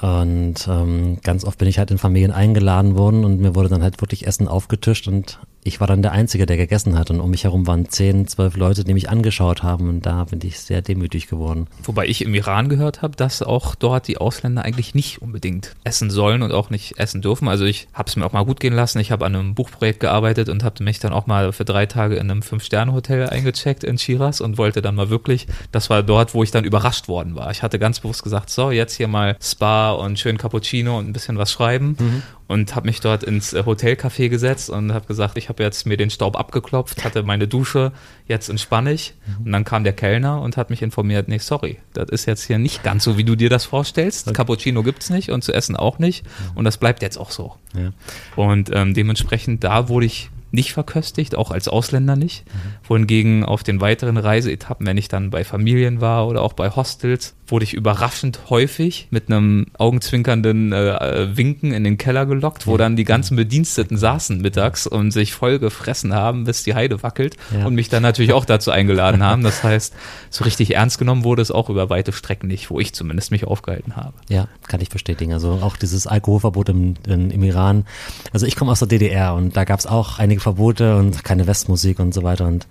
Und ähm, ganz oft bin ich halt in Familien eingeladen worden und mir wurde dann halt wirklich Essen aufgetischt und ich war dann der Einzige, der gegessen hat und um mich herum waren zehn, zwölf Leute, die mich angeschaut haben und da bin ich sehr demütig geworden. Wobei ich im Iran gehört habe, dass auch dort die Ausländer eigentlich nicht unbedingt essen sollen und auch nicht essen dürfen. Also ich habe es mir auch mal gut gehen lassen. Ich habe an einem Buchprojekt gearbeitet und habe mich dann auch mal für drei Tage in einem Fünf-Sterne-Hotel eingecheckt in Shiraz und wollte dann mal wirklich, das war dort, wo ich dann überrascht worden war. Ich hatte ganz bewusst gesagt, so jetzt hier mal Spa und schön Cappuccino und ein bisschen was schreiben. Mhm und habe mich dort ins äh, Hotelcafé gesetzt und habe gesagt, ich habe jetzt mir den Staub abgeklopft, hatte meine Dusche, jetzt entspanne ich. Und dann kam der Kellner und hat mich informiert, nee, sorry, das ist jetzt hier nicht ganz so, wie du dir das vorstellst. Okay. Cappuccino gibt's nicht und zu essen auch nicht. Und das bleibt jetzt auch so. Ja. Und ähm, dementsprechend da wurde ich nicht verköstigt, auch als Ausländer nicht. Mhm. Wohingegen auf den weiteren Reiseetappen, wenn ich dann bei Familien war oder auch bei Hostels, wurde ich überraschend häufig mit einem augenzwinkernden äh, äh, Winken in den Keller gelockt, wo dann die ganzen Bediensteten saßen mittags und sich voll gefressen haben, bis die Heide wackelt ja. und mich dann natürlich auch dazu eingeladen haben. Das heißt, so richtig ernst genommen wurde es auch über weite Strecken nicht, wo ich zumindest mich aufgehalten habe. Ja, kann ich bestätigen. Also auch dieses Alkoholverbot im, in, im Iran. Also ich komme aus der DDR und da gab es auch einige Verbote und keine Westmusik und so weiter und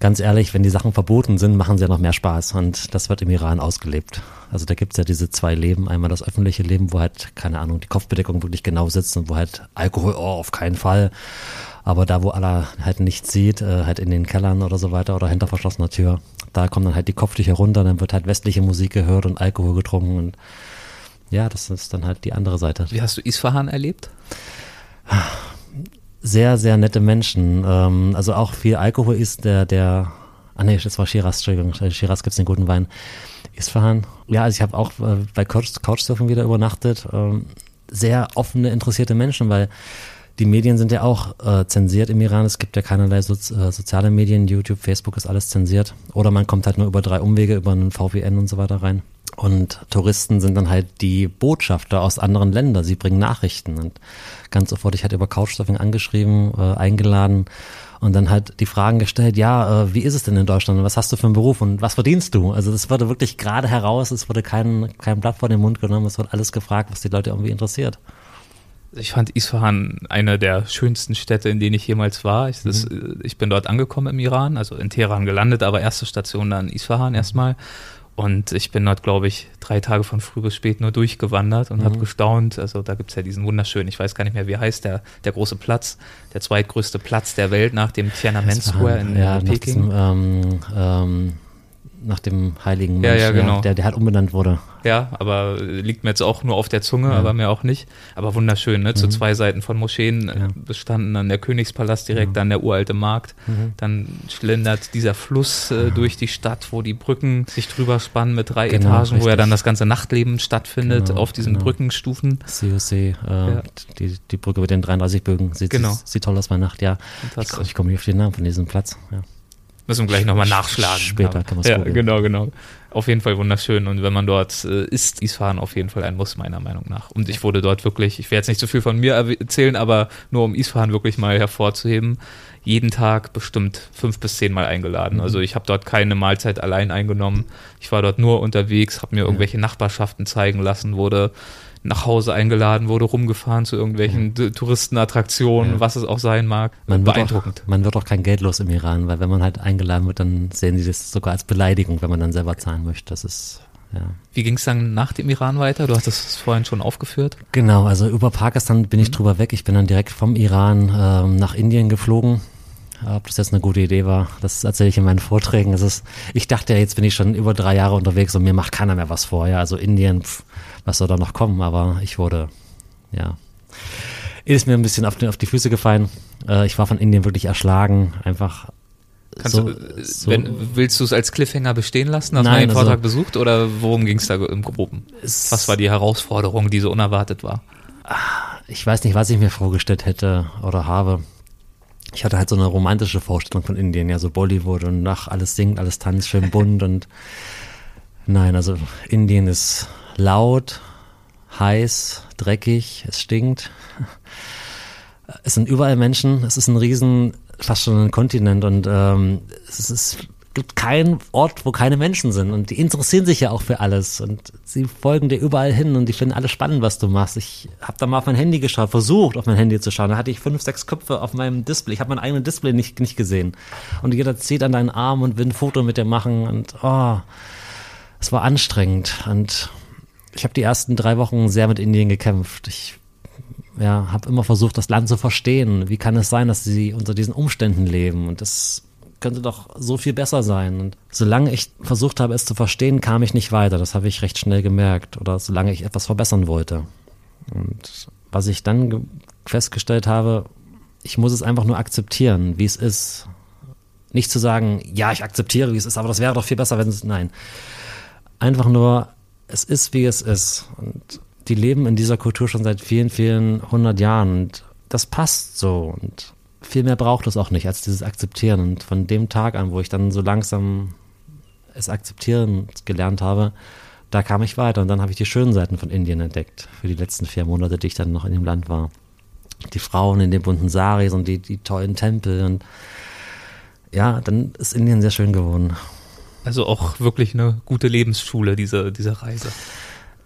ganz ehrlich, wenn die Sachen verboten sind, machen sie ja noch mehr Spaß und das wird im Iran ausgelebt. Also da gibt's ja diese zwei Leben. Einmal das öffentliche Leben, wo halt, keine Ahnung, die Kopfbedeckung wirklich genau sitzt und wo halt Alkohol, oh, auf keinen Fall. Aber da, wo Allah halt nichts sieht, äh, halt in den Kellern oder so weiter oder hinter verschlossener Tür, da kommen dann halt die Kopftücher runter, dann wird halt westliche Musik gehört und Alkohol getrunken und ja, das ist dann halt die andere Seite. Wie hast du Isfahan erlebt? sehr, sehr nette Menschen. Ähm, also auch viel Alkohol ist der, der, ah nee, das war Shiraz, Entschuldigung, Shiraz gibt's den guten Wein. Isfahan. Ja, also ich habe auch äh, bei Couch, Couchsurfing wieder übernachtet. Ähm, sehr offene, interessierte Menschen, weil die Medien sind ja auch äh, zensiert im Iran. Es gibt ja keinerlei so, äh, soziale Medien, YouTube, Facebook ist alles zensiert. Oder man kommt halt nur über drei Umwege, über einen VPN und so weiter rein. Und Touristen sind dann halt die Botschafter aus anderen Ländern. Sie bringen Nachrichten. Und ganz sofort, ich hatte über Couchsurfing angeschrieben, äh, eingeladen und dann halt die Fragen gestellt, ja, äh, wie ist es denn in Deutschland? Was hast du für einen Beruf und was verdienst du? Also das wurde wirklich gerade heraus, es wurde kein, kein Blatt vor den Mund genommen, es wurde alles gefragt, was die Leute irgendwie interessiert. Ich fand Isfahan eine der schönsten Städte, in denen ich jemals war. Ich, das, mhm. ich bin dort angekommen im Iran, also in Teheran gelandet, aber erste Station dann Isfahan erstmal Und ich bin dort, glaube ich, drei Tage von früh bis spät nur durchgewandert und mhm. habe gestaunt. Also da gibt es ja diesen wunderschönen, ich weiß gar nicht mehr, wie heißt der, der große Platz, der zweitgrößte Platz der Welt nach dem Tiananmen Square in ja, Peking. Diesem, ähm, ähm, nach dem heiligen Mensch, ja, ja, genau. der, der halt umbenannt wurde. Ja, aber liegt mir jetzt auch nur auf der Zunge, ja. aber mir auch nicht. Aber wunderschön, ne? Zu mhm. zwei Seiten von Moscheen ja. bestanden dann der Königspalast direkt, ja. dann der uralte Markt. Mhm. Dann schlendert dieser Fluss äh, durch die Stadt, wo die Brücken sich drüber spannen mit drei genau, Etagen, richtig. wo ja dann das ganze Nachtleben stattfindet genau, auf diesen genau. Brückenstufen. COC, äh, die, die Brücke mit den 33 Bögen. Sieht, genau. sieht, toll aus bei Nacht, ja. Ich, ich komme nicht auf den Namen von diesem Platz. Ja. Müssen wir gleich nochmal nachschlagen. Später kann man es Ja, genau, genau. Auf jeden Fall wunderschön. Und wenn man dort äh, ist, Isfahan auf jeden Fall ein Muss, meiner Meinung nach. Und ich wurde dort wirklich, ich werde jetzt nicht so viel von mir erzählen, aber nur um Isfahan wirklich mal hervorzuheben, jeden Tag bestimmt fünf bis zehn Mal eingeladen. Mhm. Also ich habe dort keine Mahlzeit allein eingenommen. Ich war dort nur unterwegs, habe mir irgendwelche Nachbarschaften zeigen lassen, wurde nach Hause eingeladen wurde, rumgefahren zu irgendwelchen ja. Touristenattraktionen, ja. was es auch sein mag. Man Beeindruckend. Auch, man wird auch kein Geld los im Iran, weil wenn man halt eingeladen wird, dann sehen sie das sogar als Beleidigung, wenn man dann selber zahlen möchte. Das ist ja. Wie ging es dann nach dem Iran weiter? Du hast es vorhin schon aufgeführt. Genau, also über Pakistan bin ich mhm. drüber weg. Ich bin dann direkt vom Iran ähm, nach Indien geflogen. Ob das jetzt eine gute Idee war, das erzähle ich in meinen Vorträgen. Es ist, ich dachte ja, jetzt bin ich schon über drei Jahre unterwegs und mir macht keiner mehr was vor. Ja, also Indien, pff, was soll da noch kommen? Aber ich wurde, ja, ist mir ein bisschen auf die, auf die Füße gefallen. Äh, ich war von Indien wirklich erschlagen, einfach. Kannst so, du, so, wenn, willst du es als Cliffhanger bestehen lassen? Hast du den Vortrag also, besucht oder worum ging es da im Groben? Was war die Herausforderung, die so unerwartet war? Ich weiß nicht, was ich mir vorgestellt hätte oder habe. Ich hatte halt so eine romantische Vorstellung von Indien, ja, so Bollywood und nach alles singt, alles tanzt, schön bunt und nein, also Indien ist laut, heiß, dreckig, es stinkt. Es sind überall Menschen, es ist ein riesen, fast schon ein Kontinent und ähm, es ist, gibt keinen Ort, wo keine Menschen sind und die interessieren sich ja auch für alles und sie folgen dir überall hin und die finden alles spannend, was du machst. Ich habe da mal auf mein Handy geschaut, versucht auf mein Handy zu schauen, da hatte ich fünf, sechs Köpfe auf meinem Display. Ich habe mein eigenes Display nicht, nicht gesehen und jeder zieht an deinen Arm und will ein Foto mit dir machen und oh, es war anstrengend und ich habe die ersten drei Wochen sehr mit Indien gekämpft. Ich ja, habe immer versucht, das Land zu verstehen. Wie kann es sein, dass sie unter diesen Umständen leben? Und das könnte doch so viel besser sein. Und solange ich versucht habe, es zu verstehen, kam ich nicht weiter. Das habe ich recht schnell gemerkt. Oder solange ich etwas verbessern wollte. Und was ich dann festgestellt habe, ich muss es einfach nur akzeptieren, wie es ist. Nicht zu sagen, ja, ich akzeptiere, wie es ist, aber das wäre doch viel besser, wenn es, nein. Einfach nur es ist, wie es ist. Und die leben in dieser Kultur schon seit vielen, vielen hundert Jahren. Und das passt so. Und viel mehr braucht es auch nicht als dieses Akzeptieren. Und von dem Tag an, wo ich dann so langsam es akzeptieren gelernt habe, da kam ich weiter. Und dann habe ich die schönen Seiten von Indien entdeckt. Für die letzten vier Monate, die ich dann noch in dem Land war. Die Frauen in den bunten Saris und die, die tollen Tempel. Und ja, dann ist Indien sehr schön geworden. Also auch wirklich eine gute Lebensschule, diese, diese Reise.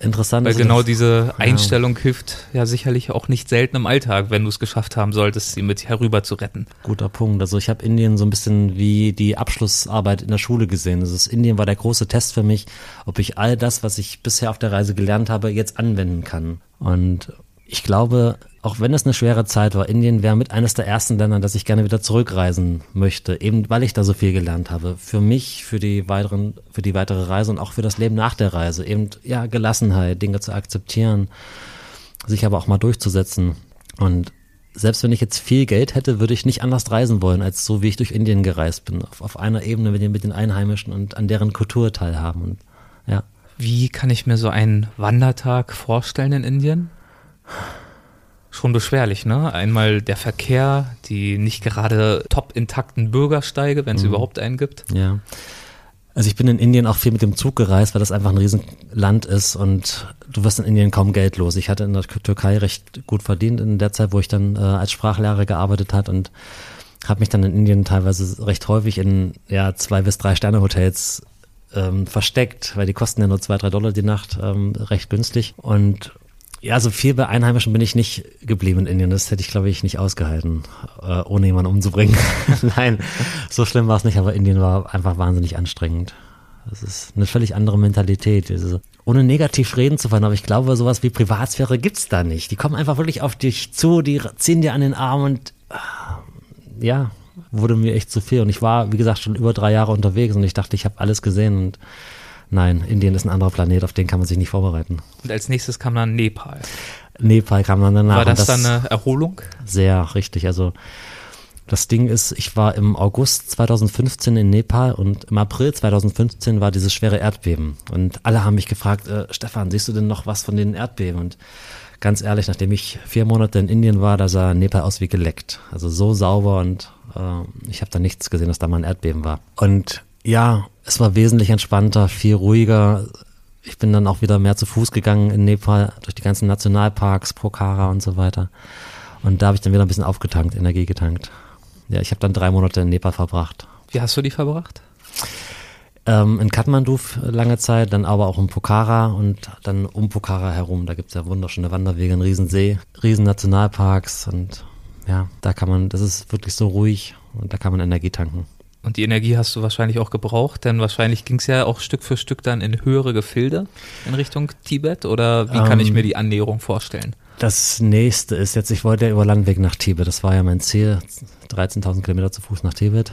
Interessant. Weil genau diese Einstellung ja. hilft ja sicherlich auch nicht selten im Alltag, wenn du es geschafft haben solltest, sie mit herüber zu retten. Guter Punkt. Also ich habe Indien so ein bisschen wie die Abschlussarbeit in der Schule gesehen. Also das Indien war der große Test für mich, ob ich all das, was ich bisher auf der Reise gelernt habe, jetzt anwenden kann. Und ich glaube, auch wenn es eine schwere Zeit war, Indien wäre mit eines der ersten Länder, dass ich gerne wieder zurückreisen möchte, eben weil ich da so viel gelernt habe. Für mich, für die weiteren, für die weitere Reise und auch für das Leben nach der Reise. Eben, ja, Gelassenheit, Dinge zu akzeptieren, sich aber auch mal durchzusetzen. Und selbst wenn ich jetzt viel Geld hätte, würde ich nicht anders reisen wollen, als so wie ich durch Indien gereist bin. Auf, auf einer Ebene mit den, mit den Einheimischen und an deren Kultur teilhaben. Und, ja. Wie kann ich mir so einen Wandertag vorstellen in Indien? Schon beschwerlich, ne? Einmal der Verkehr, die nicht gerade top intakten Bürgersteige, wenn es mhm. überhaupt einen gibt. Ja. Also ich bin in Indien auch viel mit dem Zug gereist, weil das einfach ein Riesenland ist und du wirst in Indien kaum Geld los. Ich hatte in der Türkei recht gut verdient in der Zeit, wo ich dann äh, als Sprachlehrer gearbeitet hat und habe mich dann in Indien teilweise recht häufig in ja zwei bis drei Sterne Hotels ähm, versteckt, weil die kosten ja nur zwei drei Dollar die Nacht, ähm, recht günstig und ja, so viel bei Einheimischen bin ich nicht geblieben in Indien. Das hätte ich, glaube ich, nicht ausgehalten, äh, ohne jemanden umzubringen. Nein, so schlimm war es nicht, aber Indien war einfach wahnsinnig anstrengend. Das ist eine völlig andere Mentalität. Also, ohne negativ reden zu wollen, aber ich glaube, sowas wie Privatsphäre gibt's da nicht. Die kommen einfach wirklich auf dich zu, die ziehen dir an den Arm und äh, ja, wurde mir echt zu viel. Und ich war, wie gesagt, schon über drei Jahre unterwegs und ich dachte, ich habe alles gesehen und nein, Indien ist ein anderer Planet, auf den kann man sich nicht vorbereiten. Und als nächstes kam dann Nepal. Nepal kam dann danach. War das, das dann eine Erholung? Sehr, richtig. Also das Ding ist, ich war im August 2015 in Nepal und im April 2015 war dieses schwere Erdbeben. Und alle haben mich gefragt, äh, Stefan, siehst du denn noch was von den Erdbeben? Und ganz ehrlich, nachdem ich vier Monate in Indien war, da sah Nepal aus wie geleckt. Also so sauber und äh, ich habe da nichts gesehen, dass da mal ein Erdbeben war. Und ja, es war wesentlich entspannter, viel ruhiger. Ich bin dann auch wieder mehr zu Fuß gegangen in Nepal durch die ganzen Nationalparks, Pokhara und so weiter. Und da habe ich dann wieder ein bisschen aufgetankt, Energie getankt. Ja, ich habe dann drei Monate in Nepal verbracht. Wie hast du die verbracht? Ähm, in Kathmandu lange Zeit, dann aber auch in Pokhara und dann um Pokhara herum. Da gibt's ja wunderschöne Wanderwege, einen Riesensee, riesen Nationalparks und ja, da kann man, das ist wirklich so ruhig und da kann man Energie tanken. Und die Energie hast du wahrscheinlich auch gebraucht, denn wahrscheinlich ging es ja auch Stück für Stück dann in höhere Gefilde in Richtung Tibet oder wie kann ähm, ich mir die Annäherung vorstellen? Das nächste ist jetzt, ich wollte ja über Landweg nach Tibet, das war ja mein Ziel, 13.000 Kilometer zu Fuß nach Tibet.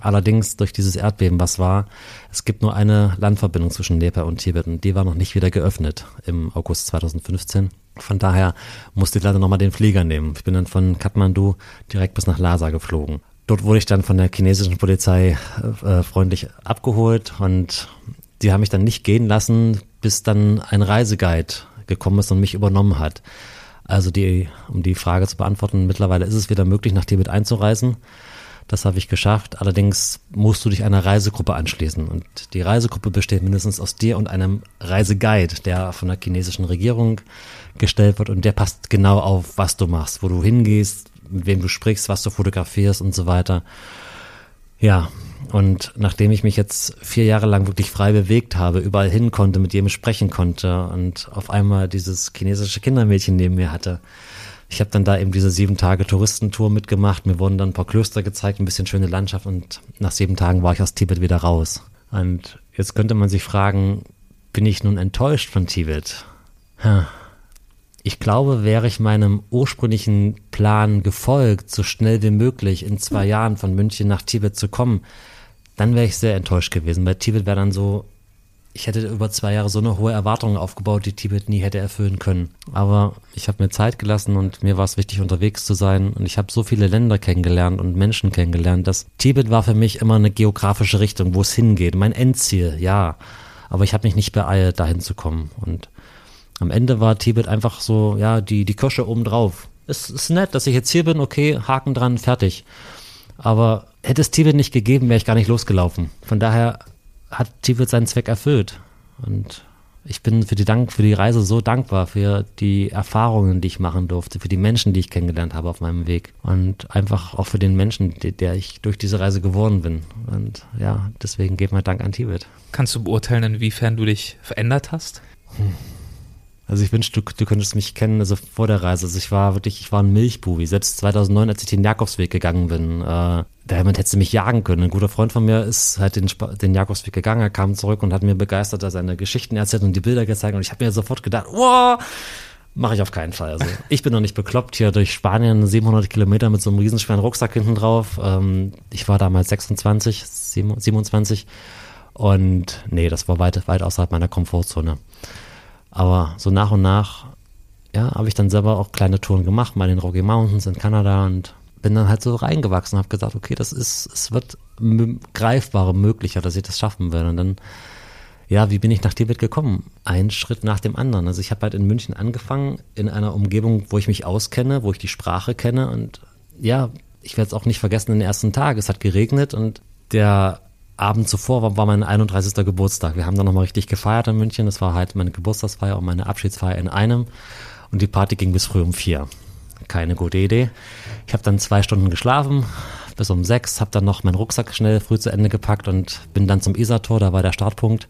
Allerdings durch dieses Erdbeben, was war, es gibt nur eine Landverbindung zwischen Nepal und Tibet und die war noch nicht wieder geöffnet im August 2015. Von daher musste ich leider nochmal den Flieger nehmen. Ich bin dann von Kathmandu direkt bis nach Lhasa geflogen. Dort wurde ich dann von der chinesischen Polizei äh, freundlich abgeholt und die haben mich dann nicht gehen lassen, bis dann ein Reiseguide gekommen ist und mich übernommen hat. Also die, um die Frage zu beantworten, mittlerweile ist es wieder möglich, nach Tibet einzureisen. Das habe ich geschafft. Allerdings musst du dich einer Reisegruppe anschließen. Und die Reisegruppe besteht mindestens aus dir und einem Reiseguide, der von der chinesischen Regierung gestellt wird und der passt genau auf, was du machst, wo du hingehst, mit wem du sprichst, was du fotografierst und so weiter. Ja, und nachdem ich mich jetzt vier Jahre lang wirklich frei bewegt habe, überall hin konnte, mit jedem sprechen konnte und auf einmal dieses chinesische Kindermädchen neben mir hatte, ich habe dann da eben diese sieben Tage Touristentour mitgemacht. Mir wurden dann ein paar Klöster gezeigt, ein bisschen schöne Landschaft und nach sieben Tagen war ich aus Tibet wieder raus. Und jetzt könnte man sich fragen, bin ich nun enttäuscht von Tibet? Ich glaube, wäre ich meinem ursprünglichen Plan gefolgt, so schnell wie möglich in zwei Jahren von München nach Tibet zu kommen, dann wäre ich sehr enttäuscht gewesen. Bei Tibet wäre dann so, ich hätte über zwei Jahre so eine hohe Erwartung aufgebaut, die Tibet nie hätte erfüllen können. Aber ich habe mir Zeit gelassen und mir war es wichtig, unterwegs zu sein. Und ich habe so viele Länder kennengelernt und Menschen kennengelernt, dass Tibet war für mich immer eine geografische Richtung, wo es hingeht. Mein Endziel, ja. Aber ich habe mich nicht beeilt, dahin zu kommen. Und am Ende war Tibet einfach so, ja, die, die Kirsche obendrauf. Es ist nett, dass ich jetzt hier bin, okay, Haken dran, fertig. Aber hätte es Tibet nicht gegeben, wäre ich gar nicht losgelaufen. Von daher hat Tibet seinen Zweck erfüllt. Und ich bin für die Dank, für die Reise so dankbar, für die Erfahrungen, die ich machen durfte, für die Menschen, die ich kennengelernt habe auf meinem Weg. Und einfach auch für den Menschen, der ich durch diese Reise geworden bin. Und ja, deswegen geht mein Dank an Tibet. Kannst du beurteilen, inwiefern du dich verändert hast? Hm. Also ich wünschte, du, du könntest mich kennen, also vor der Reise. Also ich war wirklich, ich war ein Milchbubi. Selbst 2009, als ich den Jakobsweg gegangen bin, äh, damit hättest du mich jagen können. Ein guter Freund von mir ist halt den, den Jakobsweg gegangen, er kam zurück und hat mir begeistert seine Geschichten erzählt und die Bilder gezeigt und ich habe mir sofort gedacht, wow, mache ich auf keinen Fall. Also ich bin noch nicht bekloppt hier durch Spanien 700 Kilometer mit so einem riesenschweren Rucksack hinten drauf. Ähm, ich war damals 26, 27 und nee, das war weit, weit außerhalb meiner Komfortzone. Aber so nach und nach, ja, habe ich dann selber auch kleine Touren gemacht, mal in den Rocky Mountains in Kanada und bin dann halt so reingewachsen und habe gesagt, okay, das ist, es wird greifbarer, möglicher, dass ich das schaffen werde. Und dann, ja, wie bin ich nach Tibet gekommen? Ein Schritt nach dem anderen. Also ich habe halt in München angefangen, in einer Umgebung, wo ich mich auskenne, wo ich die Sprache kenne und ja, ich werde es auch nicht vergessen, den ersten Tag, es hat geregnet und der Abend zuvor war, war mein 31. Geburtstag. Wir haben dann nochmal richtig gefeiert in München. Das war halt meine Geburtstagsfeier und meine Abschiedsfeier in einem. Und die Party ging bis früh um vier. Keine gute Idee. Ich habe dann zwei Stunden geschlafen, bis um sechs, habe dann noch meinen Rucksack schnell früh zu Ende gepackt und bin dann zum Isartor, da war der Startpunkt.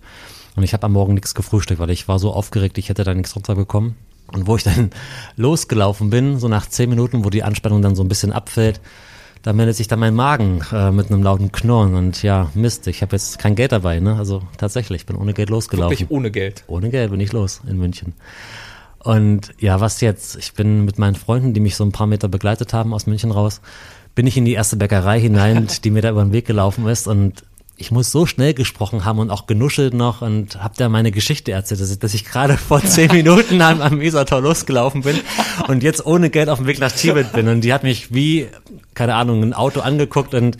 Und ich habe am Morgen nichts gefrühstückt, weil ich war so aufgeregt, ich hätte da nichts runterbekommen. Und wo ich dann losgelaufen bin, so nach zehn Minuten, wo die Anspannung dann so ein bisschen abfällt, da meldet sich dann mein Magen äh, mit einem lauten Knurren und ja, Mist, ich habe jetzt kein Geld dabei, ne? Also tatsächlich, ich bin ohne Geld losgelaufen. Wirklich ohne Geld. Ohne Geld bin ich los in München. Und ja, was jetzt? Ich bin mit meinen Freunden, die mich so ein paar Meter begleitet haben aus München raus, bin ich in die erste Bäckerei hinein, die mir da über den Weg gelaufen ist und ich muss so schnell gesprochen haben und auch genuschelt noch und hab da meine Geschichte erzählt, dass ich, dass ich gerade vor zehn Minuten am, am Isartor losgelaufen bin und jetzt ohne Geld auf dem Weg nach Tibet bin. Und die hat mich wie, keine Ahnung, ein Auto angeguckt und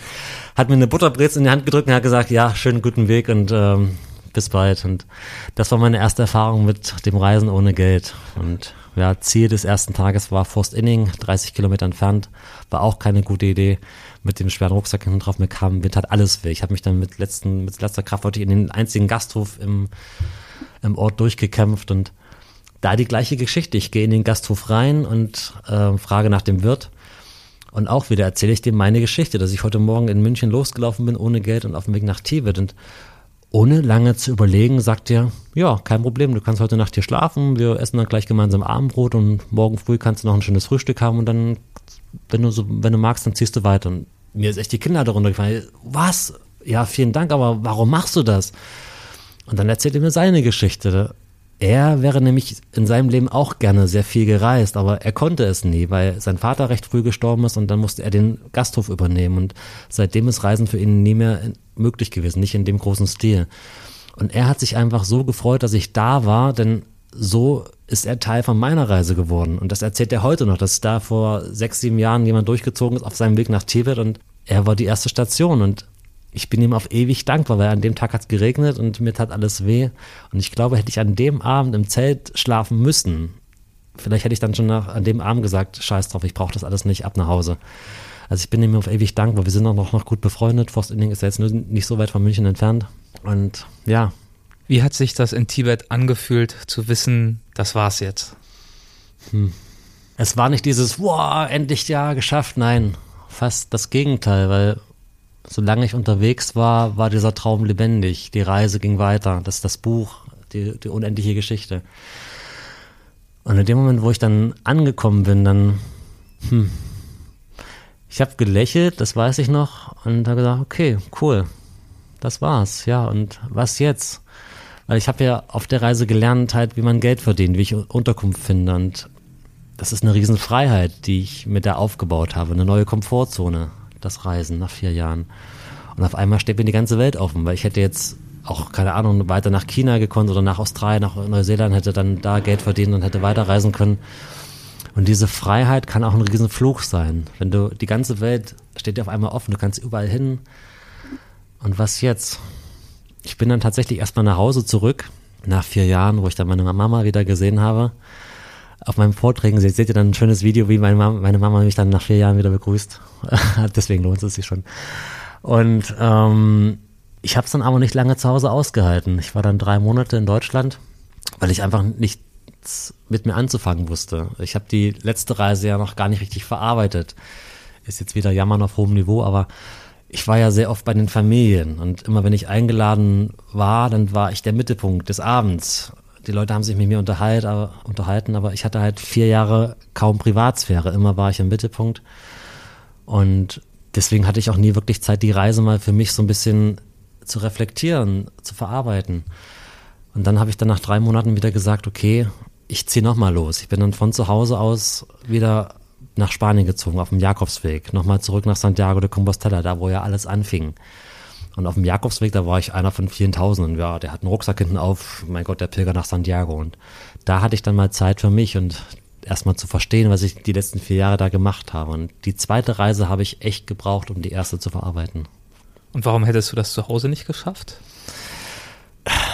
hat mir eine Butterbrezel in die Hand gedrückt und hat gesagt, ja, schönen guten Weg und ähm, bis bald. Und das war meine erste Erfahrung mit dem Reisen ohne Geld. Und ja, Ziel des ersten Tages war Forst Inning, 30 Kilometer entfernt. War auch keine gute Idee mit dem schweren Rucksack hinten drauf. Mir kam, mir tat alles weh. Ich habe mich dann mit letzten, mit letzter Kraft ich in den einzigen Gasthof im, im Ort durchgekämpft und da die gleiche Geschichte. Ich gehe in den Gasthof rein und äh, frage nach dem Wirt. Und auch wieder erzähle ich dem meine Geschichte, dass ich heute Morgen in München losgelaufen bin ohne Geld und auf dem Weg nach Tibet. Und ohne lange zu überlegen, sagt er, ja, kein Problem, du kannst heute Nacht hier schlafen, wir essen dann gleich gemeinsam Abendbrot und morgen früh kannst du noch ein schönes Frühstück haben und dann, wenn du so, wenn du magst, dann ziehst du weiter. Und mir ist echt die Kinder darunter gefallen. Was? Ja, vielen Dank, aber warum machst du das? Und dann erzählt er mir seine Geschichte. Er wäre nämlich in seinem Leben auch gerne sehr viel gereist, aber er konnte es nie, weil sein Vater recht früh gestorben ist und dann musste er den Gasthof übernehmen und seitdem ist Reisen für ihn nie mehr möglich gewesen, nicht in dem großen Stil. Und er hat sich einfach so gefreut, dass ich da war, denn so ist er Teil von meiner Reise geworden. Und das erzählt er heute noch, dass da vor sechs, sieben Jahren jemand durchgezogen ist auf seinem Weg nach Tibet und er war die erste Station und ich bin ihm auf ewig dankbar, weil an dem Tag hat es geregnet und mir tat alles weh. Und ich glaube, hätte ich an dem Abend im Zelt schlafen müssen, vielleicht hätte ich dann schon nach, an dem Abend gesagt, scheiß drauf, ich brauche das alles nicht, ab nach Hause. Also ich bin ihm auf ewig dankbar. Wir sind auch noch, noch gut befreundet. Forst Inning ist ja jetzt nicht so weit von München entfernt. Und ja. Wie hat sich das in Tibet angefühlt, zu wissen, das war's jetzt? Hm. Es war nicht dieses, wow, endlich ja, geschafft. Nein, fast das Gegenteil, weil solange ich unterwegs war, war dieser Traum lebendig. Die Reise ging weiter. Das ist das Buch, die, die unendliche Geschichte. Und in dem Moment, wo ich dann angekommen bin, dann, hm, ich habe gelächelt, das weiß ich noch, und habe gesagt, okay, cool, das war's, ja. Und was jetzt? Weil ich habe ja auf der Reise gelernt, halt, wie man Geld verdient, wie ich Unterkunft finde. Und das ist eine Riesenfreiheit, die ich mit der aufgebaut habe, eine neue Komfortzone das Reisen nach vier Jahren. Und auf einmal steht mir die ganze Welt offen, weil ich hätte jetzt auch, keine Ahnung, weiter nach China gekonnt oder nach Australien, nach Neuseeland, hätte dann da Geld verdient und hätte weiterreisen können. Und diese Freiheit kann auch ein Riesenfluch sein. Wenn du, die ganze Welt steht dir auf einmal offen, du kannst überall hin. Und was jetzt? Ich bin dann tatsächlich erstmal nach Hause zurück, nach vier Jahren, wo ich dann meine Mama wieder gesehen habe auf meinem Vorträgen seht, seht ihr dann ein schönes Video, wie meine Mama, meine Mama mich dann nach vier Jahren wieder begrüßt. Deswegen lohnt es sich schon. Und ähm, ich habe es dann aber nicht lange zu Hause ausgehalten. Ich war dann drei Monate in Deutschland, weil ich einfach nichts mit mir anzufangen wusste. Ich habe die letzte Reise ja noch gar nicht richtig verarbeitet. Ist jetzt wieder Jammern auf hohem Niveau, aber ich war ja sehr oft bei den Familien und immer wenn ich eingeladen war, dann war ich der Mittelpunkt des Abends die Leute haben sich mit mir unterhalt, aber, unterhalten, aber ich hatte halt vier Jahre kaum Privatsphäre. Immer war ich im Mittelpunkt. Und deswegen hatte ich auch nie wirklich Zeit, die Reise mal für mich so ein bisschen zu reflektieren, zu verarbeiten. Und dann habe ich dann nach drei Monaten wieder gesagt, okay, ich ziehe nochmal los. Ich bin dann von zu Hause aus wieder nach Spanien gezogen, auf dem Jakobsweg. Nochmal zurück nach Santiago de Compostela, da wo ja alles anfing. Und auf dem Jakobsweg, da war ich einer von vielen Tausenden. Ja, der hat einen Rucksack hinten auf, mein Gott, der Pilger nach Santiago. Und da hatte ich dann mal Zeit für mich und erstmal zu verstehen, was ich die letzten vier Jahre da gemacht habe. Und die zweite Reise habe ich echt gebraucht, um die erste zu verarbeiten. Und warum hättest du das zu Hause nicht geschafft?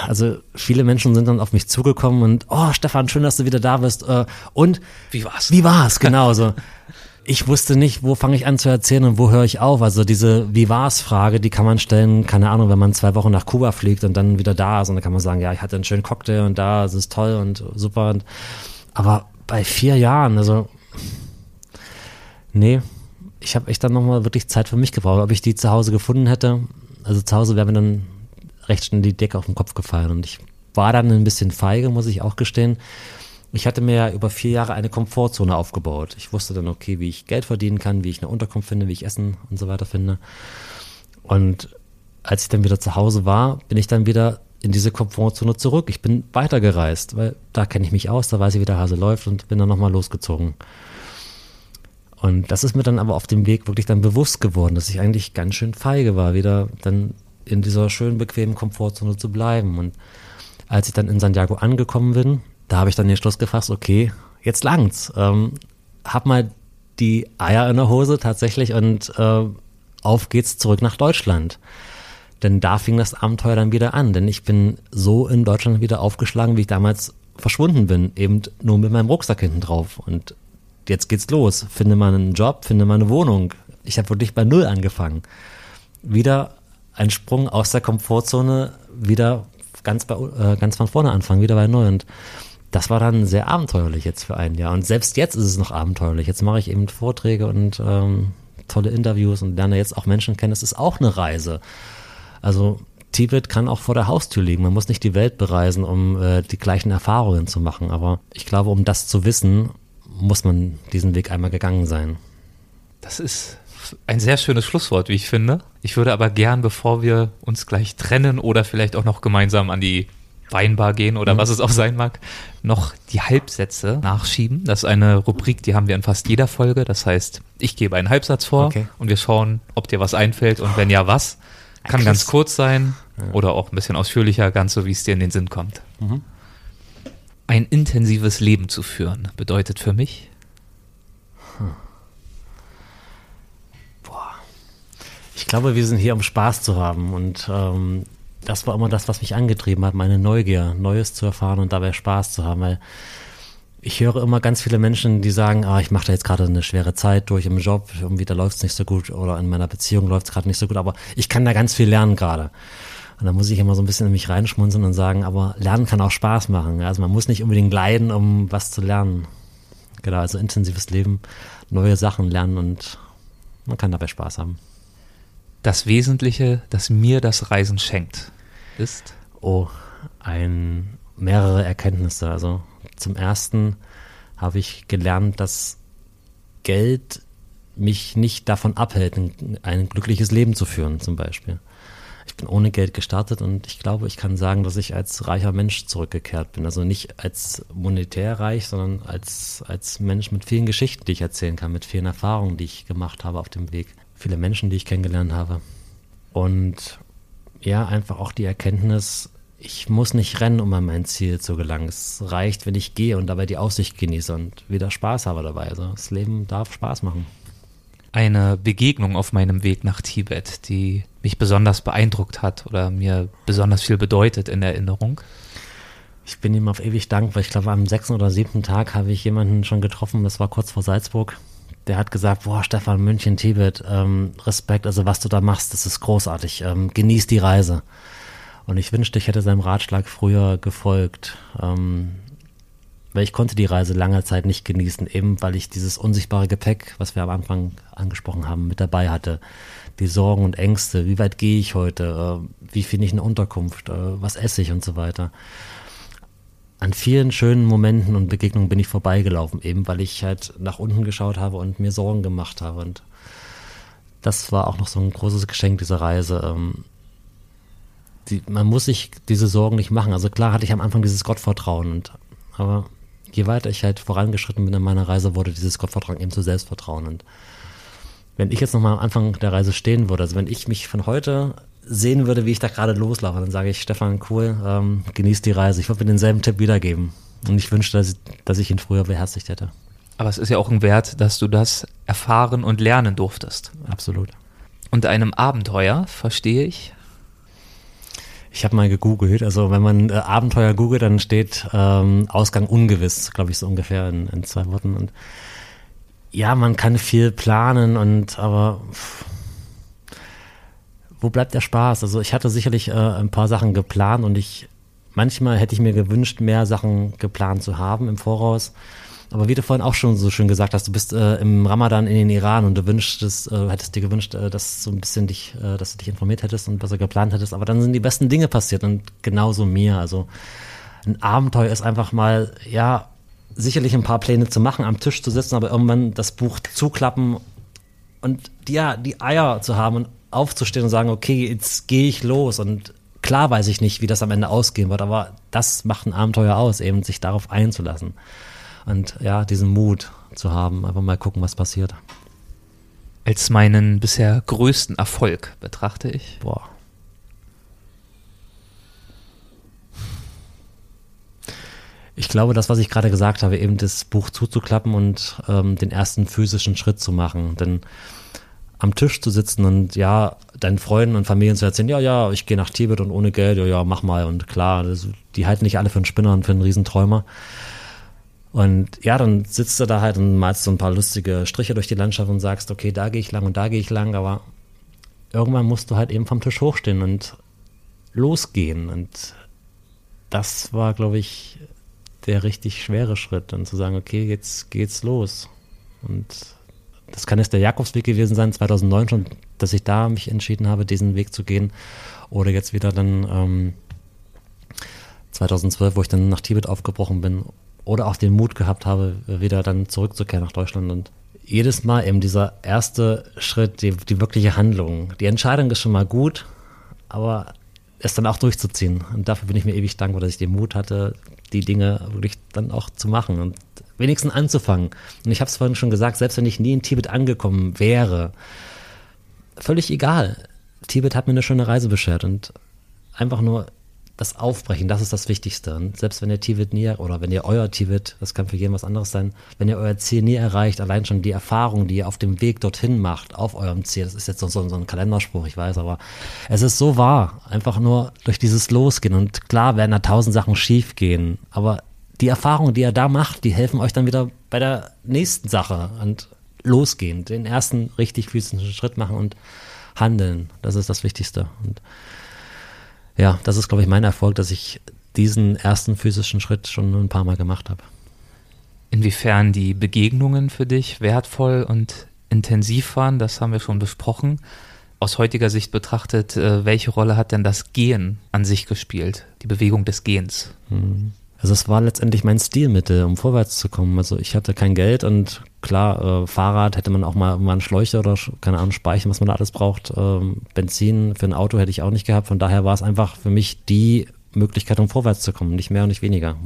Also viele Menschen sind dann auf mich zugekommen und oh Stefan, schön, dass du wieder da bist. Äh, und wie war's? Wie war's? Genau so. ich wusste nicht, wo fange ich an zu erzählen und wo höre ich auf. Also diese Wie war's Frage, die kann man stellen, keine Ahnung, wenn man zwei Wochen nach Kuba fliegt und dann wieder da ist und dann kann man sagen, ja, ich hatte einen schönen Cocktail und da, es ist toll und super. Und, aber bei vier Jahren, also nee, ich habe echt dann nochmal wirklich Zeit für mich gebraucht. Ob ich die zu Hause gefunden hätte, also zu Hause wäre mir dann recht schnell die Decke auf den Kopf gefallen und ich war dann ein bisschen feige, muss ich auch gestehen ich hatte mir ja über vier Jahre eine Komfortzone aufgebaut. Ich wusste dann, okay, wie ich Geld verdienen kann, wie ich eine Unterkunft finde, wie ich Essen und so weiter finde. Und als ich dann wieder zu Hause war, bin ich dann wieder in diese Komfortzone zurück. Ich bin weitergereist, weil da kenne ich mich aus, da weiß ich, wie der Hase läuft und bin dann nochmal losgezogen. Und das ist mir dann aber auf dem Weg wirklich dann bewusst geworden, dass ich eigentlich ganz schön feige war, wieder dann in dieser schönen, bequemen Komfortzone zu bleiben. Und als ich dann in Santiago angekommen bin, da habe ich dann den Schluss gefasst, okay, jetzt langt's. Ähm, hab mal die Eier in der Hose tatsächlich und äh, auf geht's zurück nach Deutschland. Denn da fing das Abenteuer dann wieder an. Denn ich bin so in Deutschland wieder aufgeschlagen, wie ich damals verschwunden bin. Eben nur mit meinem Rucksack hinten drauf. Und jetzt geht's los. Finde mal einen Job, finde mal eine Wohnung. Ich habe wirklich bei Null angefangen. Wieder ein Sprung aus der Komfortzone, wieder ganz, bei, äh, ganz von vorne anfangen, wieder bei Null. Und das war dann sehr abenteuerlich jetzt für ein Jahr. Und selbst jetzt ist es noch abenteuerlich. Jetzt mache ich eben Vorträge und ähm, tolle Interviews und lerne jetzt auch Menschen kennen. Es ist auch eine Reise. Also Tibet kann auch vor der Haustür liegen. Man muss nicht die Welt bereisen, um äh, die gleichen Erfahrungen zu machen. Aber ich glaube, um das zu wissen, muss man diesen Weg einmal gegangen sein. Das ist ein sehr schönes Schlusswort, wie ich finde. Ich würde aber gern, bevor wir uns gleich trennen oder vielleicht auch noch gemeinsam an die Weinbar gehen oder mhm. was es auch sein mag, noch die Halbsätze nachschieben. Das ist eine Rubrik, die haben wir in fast jeder Folge. Das heißt, ich gebe einen Halbsatz vor okay. und wir schauen, ob dir was einfällt und wenn ja, was. Kann ganz kurz sein ja. oder auch ein bisschen ausführlicher, ganz so, wie es dir in den Sinn kommt. Mhm. Ein intensives Leben zu führen bedeutet für mich. Hm. Ich glaube, wir sind hier, um Spaß zu haben und ähm, das war immer das, was mich angetrieben hat, meine Neugier, Neues zu erfahren und dabei Spaß zu haben, weil ich höre immer ganz viele Menschen, die sagen, ah, ich mache da jetzt gerade eine schwere Zeit durch im Job, irgendwie da läuft es nicht so gut oder in meiner Beziehung läuft es gerade nicht so gut, aber ich kann da ganz viel lernen gerade. Und da muss ich immer so ein bisschen in mich reinschmunzeln und sagen, aber Lernen kann auch Spaß machen. Also man muss nicht unbedingt leiden, um was zu lernen. Genau, also intensives Leben, neue Sachen lernen und man kann dabei Spaß haben. Das Wesentliche, das mir das Reisen schenkt, ist? Oh, ein mehrere Erkenntnisse. Also zum ersten habe ich gelernt, dass Geld mich nicht davon abhält, ein, ein glückliches Leben zu führen, zum Beispiel. Ich bin ohne Geld gestartet und ich glaube, ich kann sagen, dass ich als reicher Mensch zurückgekehrt bin. Also nicht als monetär reich, sondern als, als Mensch mit vielen Geschichten, die ich erzählen kann, mit vielen Erfahrungen, die ich gemacht habe auf dem Weg. Viele Menschen, die ich kennengelernt habe. Und ja, einfach auch die Erkenntnis, ich muss nicht rennen, um an mein Ziel zu gelangen. Es reicht, wenn ich gehe und dabei die Aussicht genieße und wieder Spaß habe dabei. Also das Leben darf Spaß machen. Eine Begegnung auf meinem Weg nach Tibet, die mich besonders beeindruckt hat oder mir besonders viel bedeutet in Erinnerung. Ich bin ihm auf ewig dankbar. Ich glaube, am sechsten oder siebten Tag habe ich jemanden schon getroffen, das war kurz vor Salzburg. Der hat gesagt, boah, Stefan, München, Tibet, ähm, Respekt, also was du da machst, das ist großartig. Ähm, genieß die Reise. Und ich wünschte, ich hätte seinem Ratschlag früher gefolgt. Ähm, weil ich konnte die Reise lange Zeit nicht genießen, eben weil ich dieses unsichtbare Gepäck, was wir am Anfang angesprochen haben, mit dabei hatte. Die Sorgen und Ängste, wie weit gehe ich heute, äh, wie finde ich eine Unterkunft, äh, was esse ich und so weiter. An vielen schönen Momenten und Begegnungen bin ich vorbeigelaufen, eben weil ich halt nach unten geschaut habe und mir Sorgen gemacht habe. Und das war auch noch so ein großes Geschenk dieser Reise. Ähm, die, man muss sich diese Sorgen nicht machen. Also klar hatte ich am Anfang dieses Gottvertrauen, und, aber je weiter ich halt vorangeschritten bin in meiner Reise, wurde dieses Gottvertrauen eben zu Selbstvertrauen. Und wenn ich jetzt nochmal am Anfang der Reise stehen würde, also wenn ich mich von heute sehen würde, wie ich da gerade loslaufe, dann sage ich, Stefan, cool, ähm, genieß die Reise. Ich würde mir denselben Tipp wiedergeben. Und ich wünschte, dass ich, dass ich ihn früher beherzigt hätte. Aber es ist ja auch ein Wert, dass du das erfahren und lernen durftest. Absolut. Und einem Abenteuer, verstehe ich, ich habe mal gegoogelt, also wenn man äh, Abenteuer googelt, dann steht ähm, Ausgang ungewiss, glaube ich, so ungefähr in, in, zwei Worten. Und ja, man kann viel planen und aber pff, wo bleibt der Spaß? Also ich hatte sicherlich äh, ein paar Sachen geplant und ich manchmal hätte ich mir gewünscht, mehr Sachen geplant zu haben im Voraus. Aber wie du vorhin auch schon so schön gesagt hast, du bist äh, im Ramadan in den Iran und du wünschtest, äh, hättest dir gewünscht, äh, dass so ein bisschen dich, äh, dass du dich informiert hättest und besser geplant hättest. Aber dann sind die besten Dinge passiert und genauso mir. Also ein Abenteuer ist einfach mal, ja, sicherlich ein paar Pläne zu machen, am Tisch zu sitzen, aber irgendwann das Buch zuklappen und ja, die Eier zu haben und aufzustehen und sagen, okay, jetzt gehe ich los und klar weiß ich nicht, wie das am Ende ausgehen wird, aber das macht ein Abenteuer aus, eben sich darauf einzulassen und ja, diesen Mut zu haben, einfach mal gucken, was passiert. Als meinen bisher größten Erfolg betrachte ich. Boah. Ich glaube, das, was ich gerade gesagt habe, eben das Buch zuzuklappen und ähm, den ersten physischen Schritt zu machen. Denn am Tisch zu sitzen und ja, deinen Freunden und Familien zu erzählen, ja, ja, ich gehe nach Tibet und ohne Geld, ja, ja, mach mal. Und klar, das, die halten nicht alle für einen Spinner und für einen Riesenträumer. Und ja, dann sitzt du da halt und malst so ein paar lustige Striche durch die Landschaft und sagst, okay, da gehe ich lang und da gehe ich lang, aber irgendwann musst du halt eben vom Tisch hochstehen und losgehen. Und das war, glaube ich, der richtig schwere Schritt, dann zu sagen, okay, jetzt geht's los. Und das kann jetzt der Jakobsweg gewesen sein, 2009 schon, dass ich da mich entschieden habe, diesen Weg zu gehen. Oder jetzt wieder dann ähm, 2012, wo ich dann nach Tibet aufgebrochen bin. Oder auch den Mut gehabt habe, wieder dann zurückzukehren nach Deutschland. Und jedes Mal eben dieser erste Schritt, die, die wirkliche Handlung. Die Entscheidung ist schon mal gut, aber es dann auch durchzuziehen. Und dafür bin ich mir ewig dankbar, dass ich den Mut hatte, die Dinge wirklich dann auch zu machen und wenigstens anzufangen. Und ich habe es vorhin schon gesagt, selbst wenn ich nie in Tibet angekommen wäre, völlig egal. Tibet hat mir eine schöne Reise beschert und einfach nur das Aufbrechen, das ist das Wichtigste. Und selbst wenn ihr Tibet nie, oder wenn ihr euer Tibet, das kann für jeden was anderes sein, wenn ihr euer Ziel nie erreicht, allein schon die Erfahrung, die ihr auf dem Weg dorthin macht, auf eurem Ziel, das ist jetzt so, so, ein Kalenderspruch, ich weiß, aber es ist so wahr. Einfach nur durch dieses Losgehen. Und klar werden da tausend Sachen schief gehen, aber die Erfahrungen, die ihr da macht, die helfen euch dann wieder bei der nächsten Sache und losgehen, den ersten richtig physischen Schritt machen und handeln. Das ist das Wichtigste. Und ja, das ist, glaube ich, mein Erfolg, dass ich diesen ersten physischen Schritt schon ein paar Mal gemacht habe. Inwiefern die Begegnungen für dich wertvoll und intensiv waren, das haben wir schon besprochen. Aus heutiger Sicht betrachtet, äh, welche Rolle hat denn das Gehen an sich gespielt, die Bewegung des Gehens? Hm. Also es war letztendlich mein Stilmittel, um vorwärts zu kommen. Also ich hatte kein Geld und klar, äh, Fahrrad hätte man auch mal, einen Schläuche oder keine Ahnung, Speichen, was man da alles braucht. Ähm, Benzin für ein Auto hätte ich auch nicht gehabt. Von daher war es einfach für mich die Möglichkeit, um vorwärts zu kommen, nicht mehr und nicht weniger.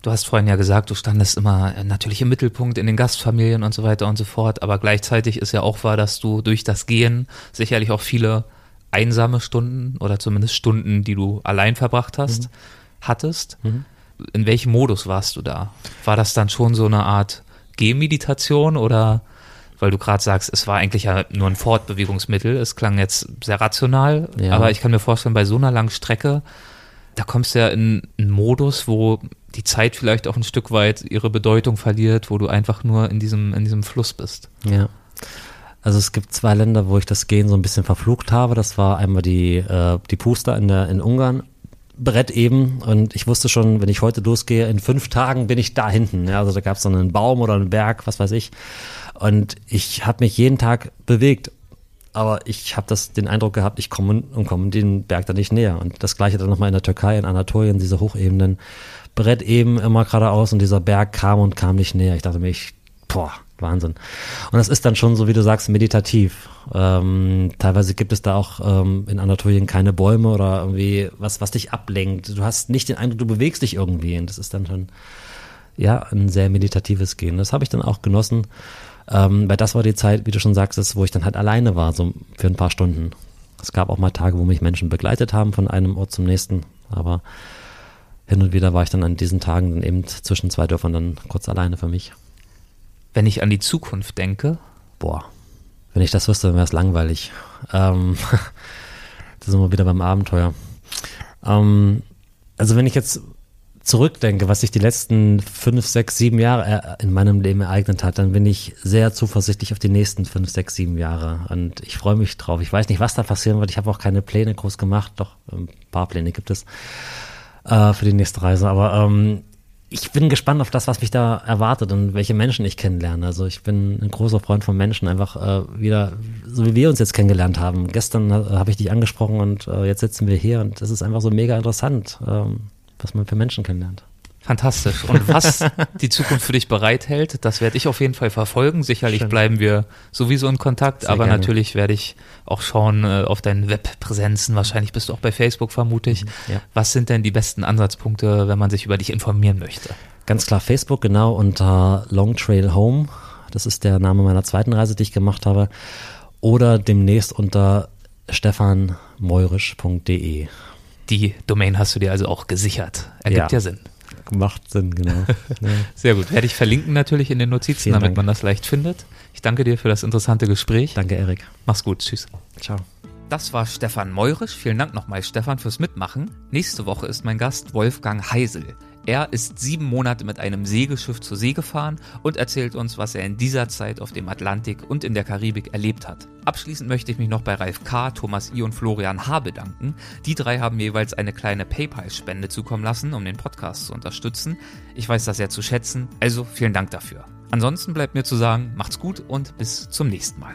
Du hast vorhin ja gesagt, du standest immer natürlich im Mittelpunkt in den Gastfamilien und so weiter und so fort, aber gleichzeitig ist ja auch wahr, dass du durch das Gehen sicherlich auch viele einsame Stunden oder zumindest Stunden, die du allein verbracht hast, mhm hattest, mhm. in welchem Modus warst du da? War das dann schon so eine Art Gehmeditation oder weil du gerade sagst, es war eigentlich ja nur ein Fortbewegungsmittel, es klang jetzt sehr rational, ja. aber ich kann mir vorstellen, bei so einer langen Strecke, da kommst du ja in einen Modus, wo die Zeit vielleicht auch ein Stück weit ihre Bedeutung verliert, wo du einfach nur in diesem, in diesem Fluss bist. Ja. Also es gibt zwei Länder, wo ich das Gehen so ein bisschen verflucht habe. Das war einmal die, äh, die Puster in, der, in Ungarn Brett eben und ich wusste schon, wenn ich heute losgehe, in fünf Tagen bin ich da hinten. Ja, also da gab es dann einen Baum oder einen Berg, was weiß ich. Und ich habe mich jeden Tag bewegt. Aber ich habe den Eindruck gehabt, ich komme und komme den Berg da nicht näher. Und das gleiche dann nochmal in der Türkei, in Anatolien, diese Hochebenen. Brett eben immer geradeaus und dieser Berg kam und kam nicht näher. Ich dachte mir, ich, boah, Wahnsinn. Und das ist dann schon, so wie du sagst, meditativ. Ähm, teilweise gibt es da auch ähm, in Anatolien keine Bäume oder irgendwie was, was dich ablenkt. Du hast nicht den Eindruck, du bewegst dich irgendwie. Und das ist dann schon, ja, ein sehr meditatives Gehen. Das habe ich dann auch genossen. Ähm, weil das war die Zeit, wie du schon sagst, wo ich dann halt alleine war, so für ein paar Stunden. Es gab auch mal Tage, wo mich Menschen begleitet haben von einem Ort zum nächsten. Aber hin und wieder war ich dann an diesen Tagen dann eben zwischen zwei Dörfern dann kurz alleine für mich. Wenn ich an die Zukunft denke. Boah, wenn ich das wüsste, wäre es langweilig. Ähm, da sind wir wieder beim Abenteuer. Ähm, also wenn ich jetzt zurückdenke, was sich die letzten fünf, sechs, sieben Jahre in meinem Leben ereignet hat, dann bin ich sehr zuversichtlich auf die nächsten fünf, sechs, sieben Jahre. Und ich freue mich drauf. Ich weiß nicht, was da passieren wird. Ich habe auch keine Pläne groß gemacht. Doch, ein paar Pläne gibt es äh, für die nächste Reise. Aber ähm, ich bin gespannt auf das, was mich da erwartet und welche Menschen ich kennenlerne. Also ich bin ein großer Freund von Menschen, einfach äh, wieder, so wie wir uns jetzt kennengelernt haben. Gestern äh, habe ich dich angesprochen und äh, jetzt sitzen wir hier und das ist einfach so mega interessant, ähm, was man für Menschen kennenlernt. Fantastisch. Und was die Zukunft für dich bereithält, das werde ich auf jeden Fall verfolgen. Sicherlich Schön. bleiben wir sowieso in Kontakt, Sehr aber gerne. natürlich werde ich auch schauen äh, auf deine Webpräsenzen. Wahrscheinlich bist du auch bei Facebook, vermute ich. Ja. Was sind denn die besten Ansatzpunkte, wenn man sich über dich informieren möchte? Ganz klar Facebook, genau, unter Long Trail Home. Das ist der Name meiner zweiten Reise, die ich gemacht habe. Oder demnächst unter stefanmeurisch.de. Die Domain hast du dir also auch gesichert. Ergibt ja, Ja. Sinn. Macht Sinn, genau. ja. Sehr gut. Werde ich verlinken natürlich in den Notizen, Vielen damit Dank. man das leicht findet. Ich danke dir für das interessante Gespräch. Danke, Erik. Mach's gut. Tschüss. Ciao. Das war Stefan Meurisch. Vielen Dank nochmal, Stefan, fürs Mitmachen. Nächste Woche ist mein Gast Wolfgang Heisel. Er ist sieben Monate mit einem Segelschiff zur See gefahren und erzählt uns, was er in dieser Zeit auf dem Atlantik und in der Karibik erlebt hat. Abschließend möchte ich mich noch bei Ralf K., Thomas I. und Florian H. bedanken. Die drei haben jeweils eine kleine PayPal-Spende zukommen lassen, um den Podcast zu unterstützen. Ich weiß das sehr zu schätzen, also vielen Dank dafür. Ansonsten bleibt mir zu sagen, macht's gut und bis zum nächsten Mal.